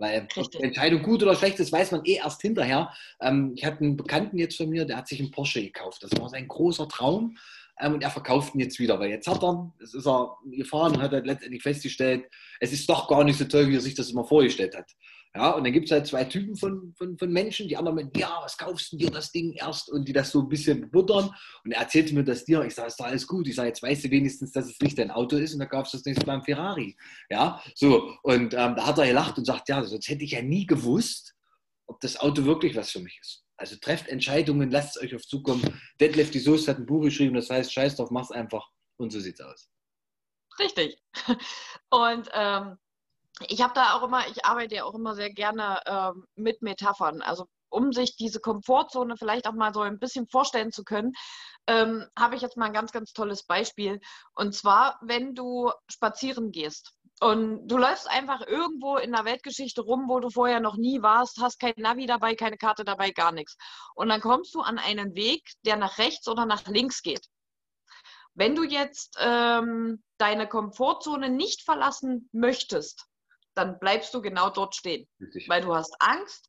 Weil die Entscheidung gut oder schlecht ist, weiß man eh erst hinterher. Ähm, ich hatte einen Bekannten jetzt von mir, der hat sich einen Porsche gekauft. Das war sein großer Traum. Ähm, und er verkauft ihn jetzt wieder, weil jetzt hat er, es ist er gefahren und hat halt letztendlich festgestellt, es ist doch gar nicht so toll, wie er sich das immer vorgestellt hat. Ja, und dann gibt es halt zwei Typen von, von, von Menschen, die anderen mit, ja, was kaufst du dir das Ding erst? Und die das so ein bisschen buttern. Und er erzählte mir das dir. Ich sage, ist doch alles gut. Ich sage, jetzt weißt du wenigstens, dass es nicht dein Auto ist und dann kaufst du das nächste Mal ein Ferrari. Ja, so. Und ähm, da hat er gelacht und sagt, ja, sonst hätte ich ja nie gewusst, ob das Auto wirklich was für mich ist. Also trefft Entscheidungen, lasst es euch auf zukommen. Detlef die Soest hat ein Buch geschrieben, das heißt, scheiß drauf, mach's einfach. Und so sieht's aus. Richtig. Und ähm, ich habe da auch immer, ich arbeite ja auch immer sehr gerne ähm, mit Metaphern. Also um sich diese Komfortzone vielleicht auch mal so ein bisschen vorstellen zu können, ähm, habe ich jetzt mal ein ganz, ganz tolles Beispiel. Und zwar, wenn du spazieren gehst und du läufst einfach irgendwo in der Weltgeschichte rum, wo du vorher noch nie warst, hast kein Navi dabei, keine Karte dabei, gar nichts. Und dann kommst du an einen Weg, der nach rechts oder nach links geht. Wenn du jetzt ähm, deine Komfortzone nicht verlassen möchtest, dann bleibst du genau dort stehen, Richtig. weil du hast Angst.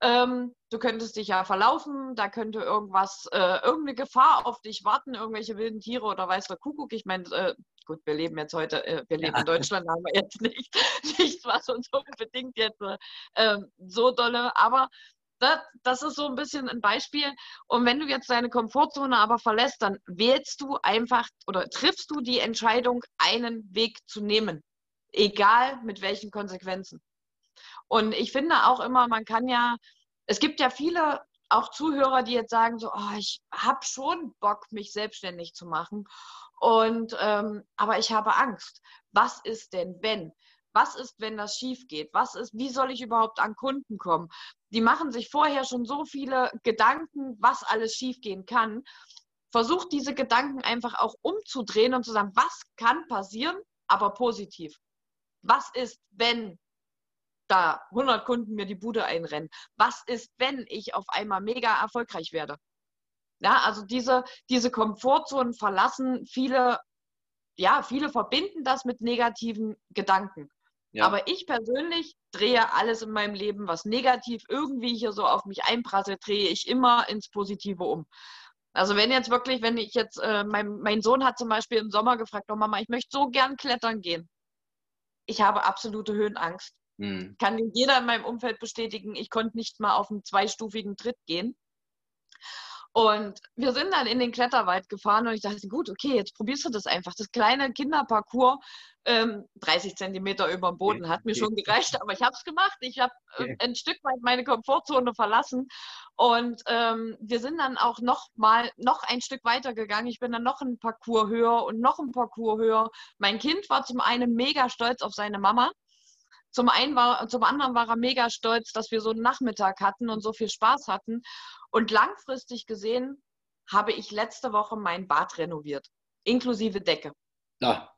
Ähm, du könntest dich ja verlaufen, da könnte irgendwas, äh, irgendeine Gefahr auf dich warten, irgendwelche wilden Tiere oder weiß der Kuckuck. Ich meine, äh, gut, wir leben jetzt heute, äh, wir leben ja. in Deutschland, haben wir jetzt nicht, nichts, was uns unbedingt jetzt äh, so dolle, aber das, das, ist so ein bisschen ein Beispiel. Und wenn du jetzt deine Komfortzone aber verlässt, dann wählst du einfach oder triffst du die Entscheidung, einen Weg zu nehmen egal mit welchen Konsequenzen. Und ich finde auch immer, man kann ja, es gibt ja viele auch Zuhörer, die jetzt sagen so, oh, ich habe schon Bock, mich selbstständig zu machen. Und ähm, aber ich habe Angst. Was ist denn, wenn? Was ist, wenn das schief geht? Was ist, wie soll ich überhaupt an Kunden kommen? Die machen sich vorher schon so viele Gedanken, was alles schief gehen kann. Versucht diese Gedanken einfach auch umzudrehen und zu sagen, was kann passieren, aber positiv was ist, wenn da 100 Kunden mir die Bude einrennen? Was ist, wenn ich auf einmal mega erfolgreich werde? Ja, also diese, diese Komfortzonen verlassen viele, ja, viele verbinden das mit negativen Gedanken. Ja. Aber ich persönlich drehe alles in meinem Leben, was negativ irgendwie hier so auf mich einprasselt, drehe ich immer ins Positive um. Also wenn jetzt wirklich, wenn ich jetzt, äh, mein, mein Sohn hat zum Beispiel im Sommer gefragt, oh Mama, ich möchte so gern klettern gehen ich habe absolute Höhenangst. Mhm. Kann jeder in meinem Umfeld bestätigen, ich konnte nicht mal auf einen zweistufigen Tritt gehen. Und wir sind dann in den Kletterwald gefahren und ich dachte, gut, okay, jetzt probierst du das einfach. Das kleine Kinderparcours, ähm, 30 Zentimeter über dem Boden, hat mir schon gereicht, aber ich habe es gemacht. Ich habe äh, ein Stück weit meine Komfortzone verlassen und ähm, wir sind dann auch noch mal noch ein Stück weiter gegangen. Ich bin dann noch ein Parcours höher und noch ein Parcours höher. Mein Kind war zum einen mega stolz auf seine Mama. Zum, einen war, zum anderen war er mega stolz, dass wir so einen Nachmittag hatten und so viel Spaß hatten. Und langfristig gesehen habe ich letzte Woche mein Bad renoviert, inklusive Decke. Ja.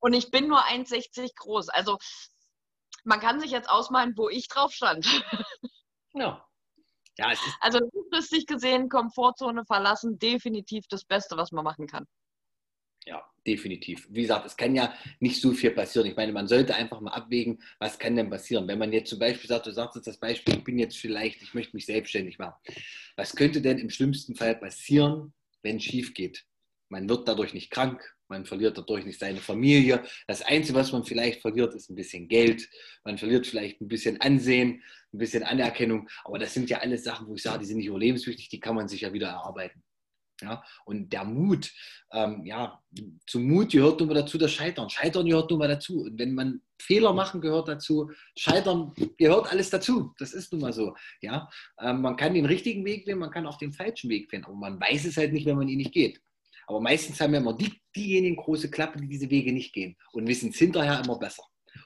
Und ich bin nur 1,60 groß. Also man kann sich jetzt ausmalen, wo ich drauf stand. Ja. ja also langfristig gesehen, Komfortzone verlassen, definitiv das Beste, was man machen kann. Ja, definitiv. Wie gesagt, es kann ja nicht so viel passieren. Ich meine, man sollte einfach mal abwägen, was kann denn passieren. Wenn man jetzt zum Beispiel sagt, du sagst jetzt das Beispiel, ich bin jetzt vielleicht, ich möchte mich selbstständig machen. Was könnte denn im schlimmsten Fall passieren, wenn es schief geht? Man wird dadurch nicht krank, man verliert dadurch nicht seine Familie. Das Einzige, was man vielleicht verliert, ist ein bisschen Geld. Man verliert vielleicht ein bisschen Ansehen, ein bisschen Anerkennung. Aber das sind ja alles Sachen, wo ich sage, die sind nicht überlebenswichtig, die kann man sich ja wieder erarbeiten. Ja? Und der Mut, ähm, ja, zum Mut gehört nun mal dazu das Scheitern. Scheitern gehört nun mal dazu. Und wenn man Fehler machen gehört dazu, Scheitern gehört alles dazu. Das ist nun mal so. Ja? Ähm, man kann den richtigen Weg wählen, man kann auch den falschen Weg wählen, aber man weiß es halt nicht, wenn man ihn nicht geht. Aber meistens haben ja immer die, diejenigen große Klappe, die diese Wege nicht gehen und wissen es hinterher immer besser.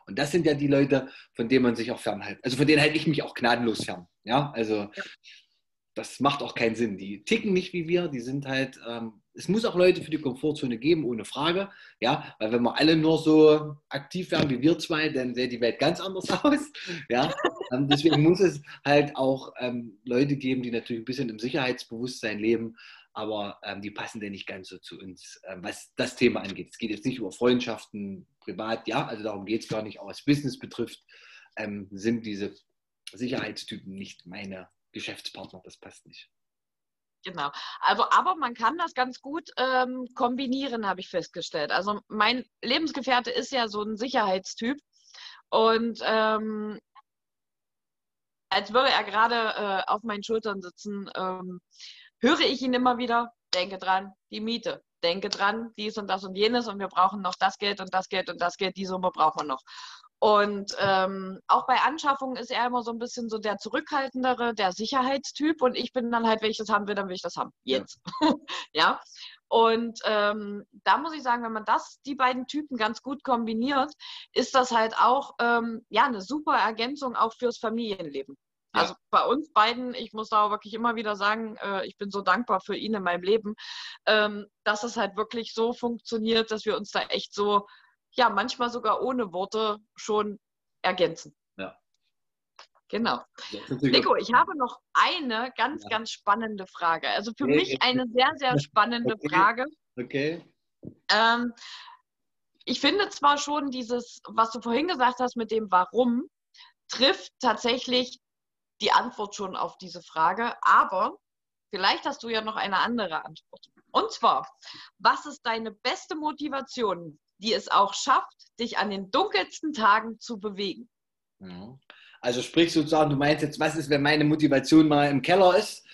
Und das sind ja die Leute, von denen man sich auch fernhält. Also von denen halte ich mich auch gnadenlos fern. Ja, also ja das macht auch keinen Sinn. Die ticken nicht wie wir, die sind halt, ähm, es muss auch Leute für die Komfortzone geben, ohne Frage. Ja, weil wenn wir alle nur so aktiv wären wie wir zwei, dann sähe die Welt ganz anders aus. Ja, ähm, deswegen muss es halt auch ähm, Leute geben, die natürlich ein bisschen im Sicherheitsbewusstsein leben, aber ähm, die passen denn nicht ganz so zu uns, ähm, was das Thema angeht. Es geht jetzt nicht über Freundschaften, privat, ja, also darum geht es gar nicht, aber was Business betrifft, ähm, sind diese Sicherheitstypen nicht meine Geschäftspartner, das passt nicht. Genau. Also, aber man kann das ganz gut ähm, kombinieren, habe ich festgestellt. Also, mein Lebensgefährte ist ja so ein Sicherheitstyp. Und ähm, als würde er gerade äh, auf meinen Schultern sitzen, ähm, höre ich ihn immer wieder, denke dran, die Miete, denke dran, dies und das und jenes und wir brauchen noch das Geld und das Geld und das Geld, die Summe brauchen wir noch. Und ähm, auch bei Anschaffungen ist er immer so ein bisschen so der zurückhaltendere, der Sicherheitstyp. Und ich bin dann halt, wenn ich das haben will, dann will ich das haben. Jetzt. Ja. ja? Und ähm, da muss ich sagen, wenn man das, die beiden Typen ganz gut kombiniert, ist das halt auch ähm, ja, eine super Ergänzung auch fürs Familienleben. Ja. Also bei uns beiden, ich muss da auch wirklich immer wieder sagen, äh, ich bin so dankbar für ihn in meinem Leben, ähm, dass es halt wirklich so funktioniert, dass wir uns da echt so ja manchmal sogar ohne Worte schon ergänzen. Ja. Genau. Nico, ich habe noch eine ganz, ja. ganz spannende Frage. Also für okay. mich eine sehr, sehr spannende okay. Frage. Okay. Ähm, ich finde zwar schon dieses, was du vorhin gesagt hast mit dem Warum, trifft tatsächlich die Antwort schon auf diese Frage, aber vielleicht hast du ja noch eine andere Antwort. Und zwar, was ist deine beste Motivation, die es auch schafft, dich an den dunkelsten Tagen zu bewegen. Also sprich sozusagen, du meinst jetzt, was ist, wenn meine Motivation mal im Keller ist?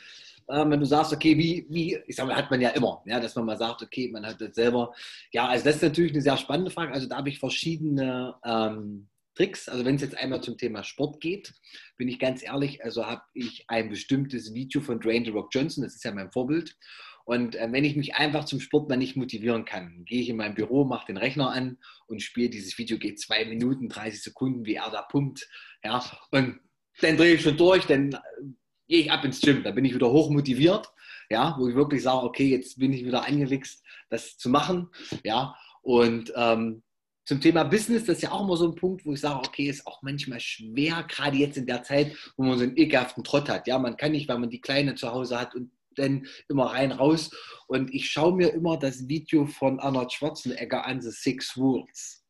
Ähm, wenn du sagst, okay, wie, wie, ich sage mal, hat man ja immer, ja, dass man mal sagt, okay, man hat das selber. Ja, also das ist natürlich eine sehr spannende Frage. Also da habe ich verschiedene ähm, Tricks. Also wenn es jetzt einmal zum Thema Sport geht, bin ich ganz ehrlich, also habe ich ein bestimmtes Video von Dwayne The Rock Johnson, das ist ja mein Vorbild. Und äh, wenn ich mich einfach zum Sport mal nicht motivieren kann, gehe ich in mein Büro, mache den Rechner an und spiele dieses Video, geht zwei Minuten, 30 Sekunden, wie er da pumpt. Ja, und dann drehe ich schon durch, dann äh, gehe ich ab ins Gym, da bin ich wieder hoch motiviert, ja, wo ich wirklich sage, okay, jetzt bin ich wieder angewichst, das zu machen, ja, und ähm, zum Thema Business, das ist ja auch immer so ein Punkt, wo ich sage, okay, ist auch manchmal schwer, gerade jetzt in der Zeit, wo man so einen ekelhaften Trott hat. Ja, man kann nicht, weil man die Kleine zu Hause hat und dann immer rein, raus. Und ich schaue mir immer das Video von Arnold Schwarzenegger an, The Six Rules.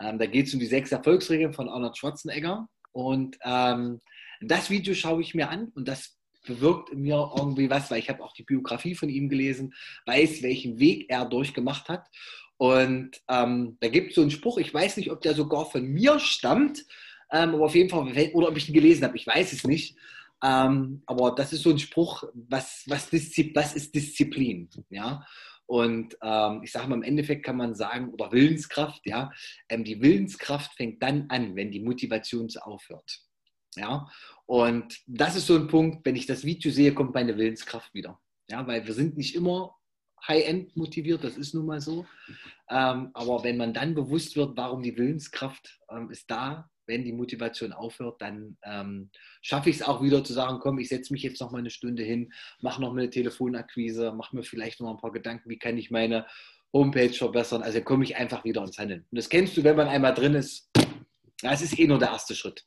Ähm, da geht es um die sechs Erfolgsregeln von Arnold Schwarzenegger. Und ähm, das Video schaue ich mir an und das bewirkt in mir irgendwie was, weil ich habe auch die Biografie von ihm gelesen, weiß, welchen Weg er durchgemacht hat. Und ähm, da gibt es so einen Spruch, ich weiß nicht, ob der sogar von mir stammt, ähm, aber auf jeden Fall, oder ob ich ihn gelesen habe, ich weiß es nicht. Ähm, aber das ist so ein Spruch, was, was, was ist Disziplin? Ja? Und ähm, ich sage mal, im Endeffekt kann man sagen, oder Willenskraft, ja, ähm, die Willenskraft fängt dann an, wenn die Motivation aufhört. Ja, und das ist so ein Punkt, wenn ich das Video sehe, kommt meine Willenskraft wieder. Ja, weil wir sind nicht immer High-End motiviert, das ist nun mal so. Ähm, aber wenn man dann bewusst wird, warum die Willenskraft ähm, ist da, wenn die Motivation aufhört, dann ähm, schaffe ich es auch wieder zu sagen, komm, ich setze mich jetzt noch mal eine Stunde hin, mache noch mal eine Telefonakquise, mache mir vielleicht noch ein paar Gedanken, wie kann ich meine Homepage verbessern. Also komme ich einfach wieder ins Handeln. Und das kennst du, wenn man einmal drin ist. Das ist eh nur der erste Schritt.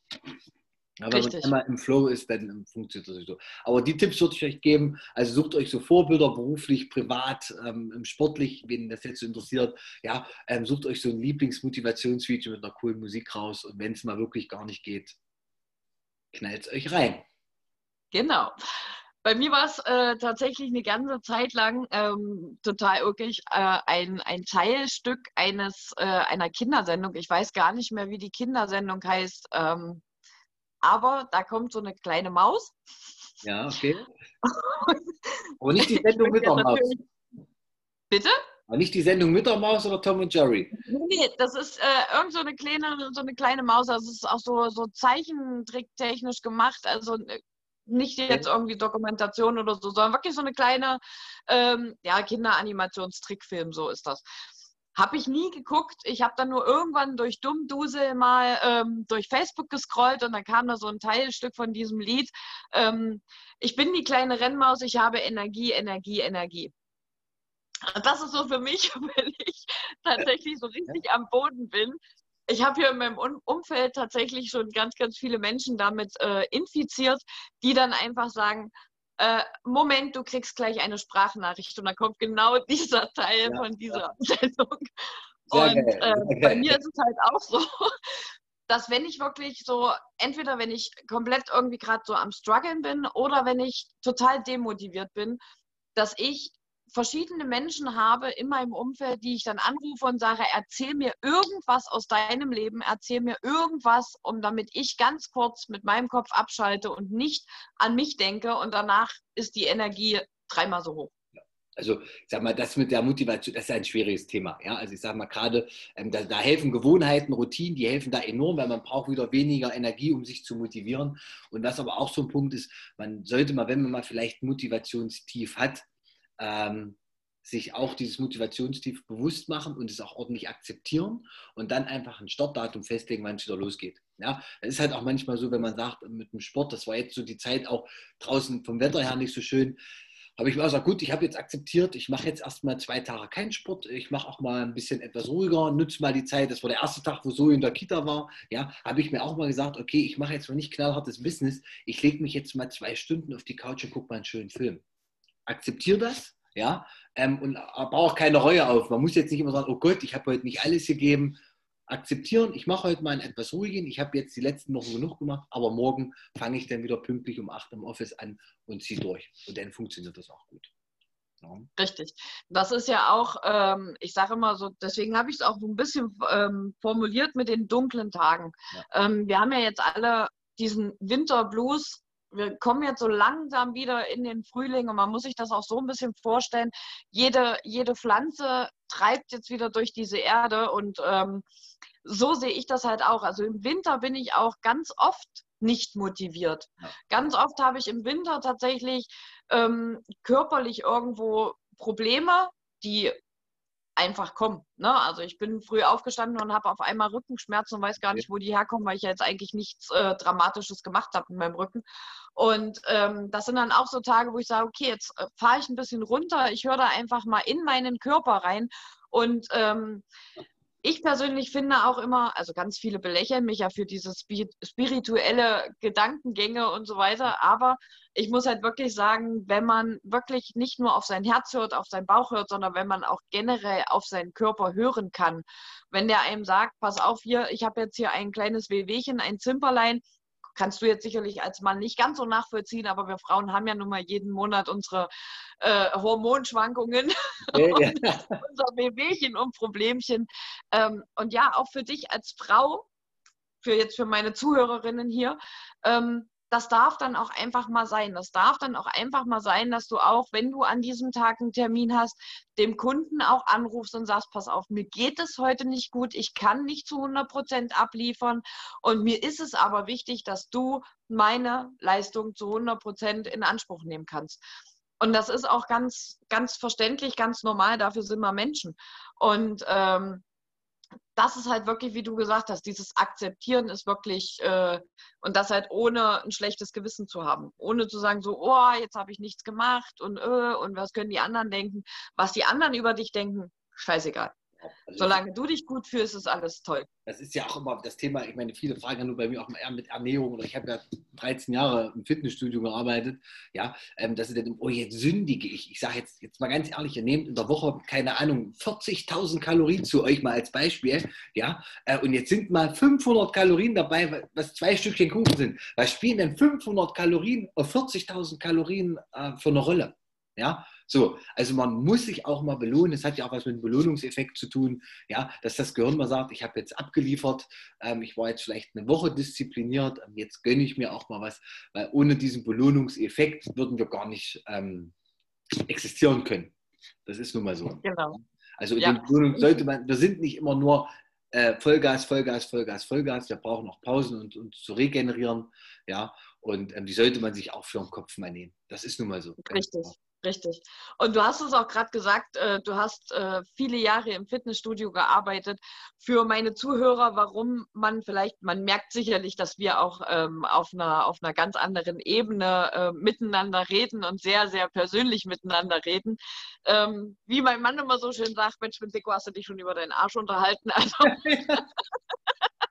Aber wenn man einmal im Flow ist, dann funktioniert das so. Aber die Tipps würde ich euch geben. Also sucht euch so Vorbilder, beruflich, privat, ähm, sportlich, wenn das jetzt so interessiert. Ja, ähm, sucht euch so ein Lieblingsmotivationsvideo mit einer coolen Musik raus. Und wenn es mal wirklich gar nicht geht, knallt es euch rein. Genau. Bei mir war es äh, tatsächlich eine ganze Zeit lang ähm, total wirklich äh, ein, ein Teilstück eines, äh, einer Kindersendung. Ich weiß gar nicht mehr, wie die Kindersendung heißt. Ähm, aber da kommt so eine kleine Maus. Ja, okay. aber nicht die Sendung mit der Maus. Bitte? Aber nicht die Sendung mit der Maus oder Tom und Jerry? Nee, das ist äh, irgend so eine kleine, so eine kleine Maus. Also es ist auch so, so zeichentricktechnisch gemacht. Also äh, nicht jetzt irgendwie Dokumentation oder so, sondern wirklich so eine kleine ähm, ja, Kinderanimationstrickfilm, so ist das. Habe ich nie geguckt. Ich habe dann nur irgendwann durch Dummdusel mal ähm, durch Facebook gescrollt und dann kam da so ein Teilstück von diesem Lied. Ähm, ich bin die kleine Rennmaus, ich habe Energie, Energie, Energie. Das ist so für mich, wenn ich tatsächlich so richtig am Boden bin. Ich habe hier in meinem Umfeld tatsächlich schon ganz, ganz viele Menschen damit äh, infiziert, die dann einfach sagen, äh, Moment, du kriegst gleich eine Sprachnachricht und dann kommt genau dieser Teil ja, von dieser ja. Sendung. und äh, bei mir ist es halt auch so, dass wenn ich wirklich so, entweder wenn ich komplett irgendwie gerade so am struggeln bin oder wenn ich total demotiviert bin, dass ich verschiedene Menschen habe in meinem Umfeld, die ich dann anrufe und sage, erzähl mir irgendwas aus deinem Leben, erzähl mir irgendwas, um damit ich ganz kurz mit meinem Kopf abschalte und nicht an mich denke und danach ist die Energie dreimal so hoch. Also ich sag mal, das mit der Motivation, das ist ein schwieriges Thema. Ja? Also ich sage mal gerade, ähm, da, da, helfen Gewohnheiten, Routinen, die helfen da enorm, weil man braucht wieder weniger Energie, um sich zu motivieren. Und was aber auch so ein Punkt ist, man sollte mal, wenn man mal vielleicht Motivationstief hat, ähm, sich auch dieses Motivationstief bewusst machen und es auch ordentlich akzeptieren und dann einfach ein Startdatum festlegen, wann es wieder losgeht. Ja, es ist halt auch manchmal so, wenn man sagt, mit dem Sport, das war jetzt so die Zeit auch draußen vom Wetter her nicht so schön, habe ich mir auch gesagt, gut, ich habe jetzt akzeptiert, ich mache jetzt erstmal zwei Tage keinen Sport, ich mache auch mal ein bisschen etwas ruhiger, nutze mal die Zeit, das war der erste Tag, wo so in der Kita war, ja, habe ich mir auch mal gesagt, okay, ich mache jetzt mal nicht knallhartes Business, ich lege mich jetzt mal zwei Stunden auf die Couch und gucke mal einen schönen Film. Akzeptiere das, ja, ähm, und baue auch keine Reue auf. Man muss jetzt nicht immer sagen, oh Gott, ich habe heute nicht alles gegeben. Akzeptieren, ich mache heute mal ein etwas ruhigen. Ich habe jetzt die letzten Wochen genug gemacht, aber morgen fange ich dann wieder pünktlich um 8 im Office an und ziehe durch. Und dann funktioniert das auch gut. Ja. Richtig. Das ist ja auch, ähm, ich sage immer so, deswegen habe ich es auch so ein bisschen ähm, formuliert mit den dunklen Tagen. Ja. Ähm, wir haben ja jetzt alle diesen Winterblues wir kommen jetzt so langsam wieder in den Frühling und man muss sich das auch so ein bisschen vorstellen. Jede, jede Pflanze treibt jetzt wieder durch diese Erde und ähm, so sehe ich das halt auch. Also im Winter bin ich auch ganz oft nicht motiviert. Ja. Ganz oft habe ich im Winter tatsächlich ähm, körperlich irgendwo Probleme, die einfach kommen. Ne? Also ich bin früh aufgestanden und habe auf einmal Rückenschmerzen und weiß gar nicht, wo die herkommen, weil ich ja jetzt eigentlich nichts äh, Dramatisches gemacht habe mit meinem Rücken. Und ähm, das sind dann auch so Tage, wo ich sage, okay, jetzt äh, fahre ich ein bisschen runter, ich höre da einfach mal in meinen Körper rein. Und ähm, ich persönlich finde auch immer, also ganz viele belächeln mich ja für diese spirituelle Gedankengänge und so weiter, aber ich muss halt wirklich sagen, wenn man wirklich nicht nur auf sein Herz hört, auf seinen Bauch hört, sondern wenn man auch generell auf seinen Körper hören kann, wenn der einem sagt, pass auf hier, ich habe jetzt hier ein kleines Wehwehchen, ein Zimperlein, kannst du jetzt sicherlich als Mann nicht ganz so nachvollziehen, aber wir Frauen haben ja nun mal jeden Monat unsere äh, Hormonschwankungen, ja, ja. unser Wehwehchen und Problemchen. Ähm, und ja, auch für dich als Frau, für jetzt für meine Zuhörerinnen hier, ähm, das darf dann auch einfach mal sein. Das darf dann auch einfach mal sein, dass du auch, wenn du an diesem Tag einen Termin hast, dem Kunden auch anrufst und sagst, pass auf, mir geht es heute nicht gut, ich kann nicht zu 100 Prozent abliefern und mir ist es aber wichtig, dass du meine Leistung zu 100 Prozent in Anspruch nehmen kannst. Und das ist auch ganz, ganz verständlich, ganz normal, dafür sind wir Menschen. Und ähm, das ist halt wirklich, wie du gesagt hast, dieses Akzeptieren ist wirklich, äh, und das halt ohne ein schlechtes Gewissen zu haben. Ohne zu sagen, so, oh, jetzt habe ich nichts gemacht und, äh, und was können die anderen denken. Was die anderen über dich denken, scheißegal. Also Solange du dich gut fühlst, ist alles toll. Das ist ja auch immer das Thema. Ich meine, viele fragen ja nur bei mir auch eher mit Ernährung. Oder ich habe ja 13 Jahre im Fitnessstudio gearbeitet. Ja, ähm, dass sie dann, oh, jetzt sündige ich. Ich sage jetzt, jetzt mal ganz ehrlich, ihr nehmt in der Woche, keine Ahnung, 40.000 Kalorien zu euch mal als Beispiel. Ja, äh, und jetzt sind mal 500 Kalorien dabei, was zwei Stückchen Kuchen sind. Was spielen denn 500 Kalorien auf 40.000 Kalorien äh, für eine Rolle? Ja, so, also man muss sich auch mal belohnen. Es hat ja auch was mit dem Belohnungseffekt zu tun, ja, dass das Gehirn mal sagt, ich habe jetzt abgeliefert, ähm, ich war jetzt vielleicht eine Woche diszipliniert, ähm, jetzt gönne ich mir auch mal was, weil ohne diesen Belohnungseffekt würden wir gar nicht ähm, existieren können. Das ist nun mal so. Genau. Also ja. Belohnung sollte man, wir sind nicht immer nur äh, Vollgas, Vollgas, Vollgas, Vollgas. Wir brauchen auch Pausen und, und zu regenerieren. Ja, und ähm, die sollte man sich auch für den Kopf mal nehmen. Das ist nun mal so. Richtig. Richtig. Und du hast es auch gerade gesagt, äh, du hast äh, viele Jahre im Fitnessstudio gearbeitet. Für meine Zuhörer, warum man vielleicht, man merkt sicherlich, dass wir auch ähm, auf, einer, auf einer ganz anderen Ebene äh, miteinander reden und sehr, sehr persönlich miteinander reden. Ähm, wie mein Mann immer so schön sagt, Mensch, mit Deko hast du dich schon über deinen Arsch unterhalten. Also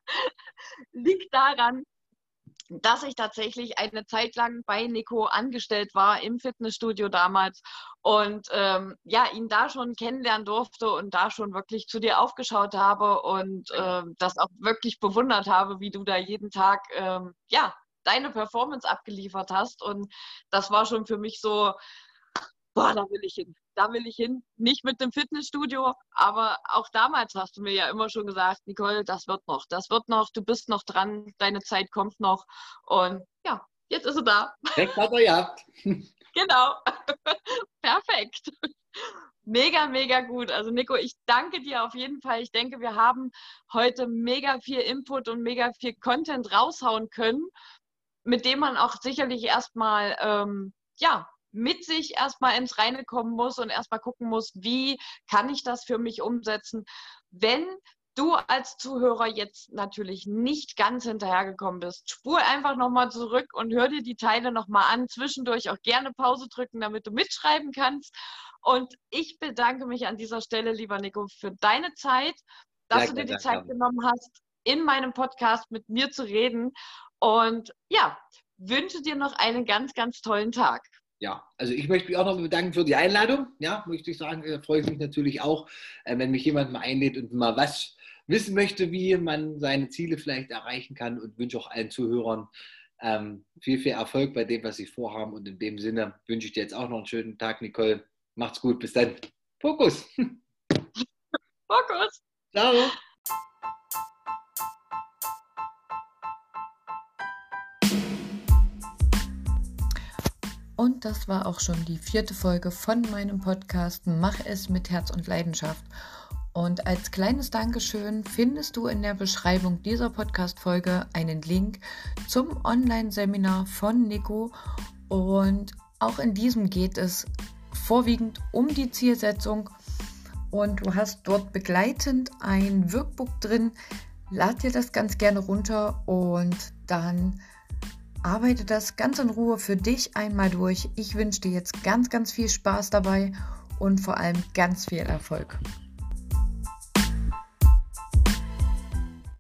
liegt daran, dass ich tatsächlich eine Zeit lang bei Nico angestellt war im Fitnessstudio damals und ähm, ja, ihn da schon kennenlernen durfte und da schon wirklich zu dir aufgeschaut habe und äh, das auch wirklich bewundert habe, wie du da jeden Tag ähm, ja deine Performance abgeliefert hast. Und das war schon für mich so boah, da will ich hin, da will ich hin. Nicht mit dem Fitnessstudio, aber auch damals hast du mir ja immer schon gesagt, Nicole, das wird noch, das wird noch, du bist noch dran, deine Zeit kommt noch. Und ja, jetzt ist er da. Recht hat er gehabt. genau. Perfekt. Mega, mega gut. Also Nico, ich danke dir auf jeden Fall. Ich denke, wir haben heute mega viel Input und mega viel Content raushauen können, mit dem man auch sicherlich erstmal ähm, ja, mit sich erstmal ins Reine kommen muss und erstmal gucken muss, wie kann ich das für mich umsetzen. Wenn du als Zuhörer jetzt natürlich nicht ganz hinterhergekommen bist, spur einfach nochmal zurück und hör dir die Teile nochmal an. Zwischendurch auch gerne Pause drücken, damit du mitschreiben kannst. Und ich bedanke mich an dieser Stelle, lieber Nico, für deine Zeit, dass ja, du dir die Zeit genommen hast, in meinem Podcast mit mir zu reden. Und ja, wünsche dir noch einen ganz, ganz tollen Tag ja, also ich möchte mich auch noch bedanken für die Einladung. Ja, möchte ich sagen, da freue ich mich natürlich auch, äh, wenn mich jemand mal einlädt und mal was wissen möchte, wie man seine Ziele vielleicht erreichen kann und wünsche auch allen Zuhörern ähm, viel, viel Erfolg bei dem, was sie vorhaben. Und in dem Sinne wünsche ich dir jetzt auch noch einen schönen Tag, Nicole. Macht's gut, bis dann. Fokus. Fokus. Ciao. Und das war auch schon die vierte Folge von meinem Podcast Mach es mit Herz und Leidenschaft. Und als kleines Dankeschön findest du in der Beschreibung dieser Podcast-Folge einen Link zum Online-Seminar von Nico. Und auch in diesem geht es vorwiegend um die Zielsetzung. Und du hast dort begleitend ein Workbook drin. Lad dir das ganz gerne runter und dann Arbeite das ganz in Ruhe für dich einmal durch. Ich wünsche dir jetzt ganz, ganz viel Spaß dabei und vor allem ganz viel Erfolg.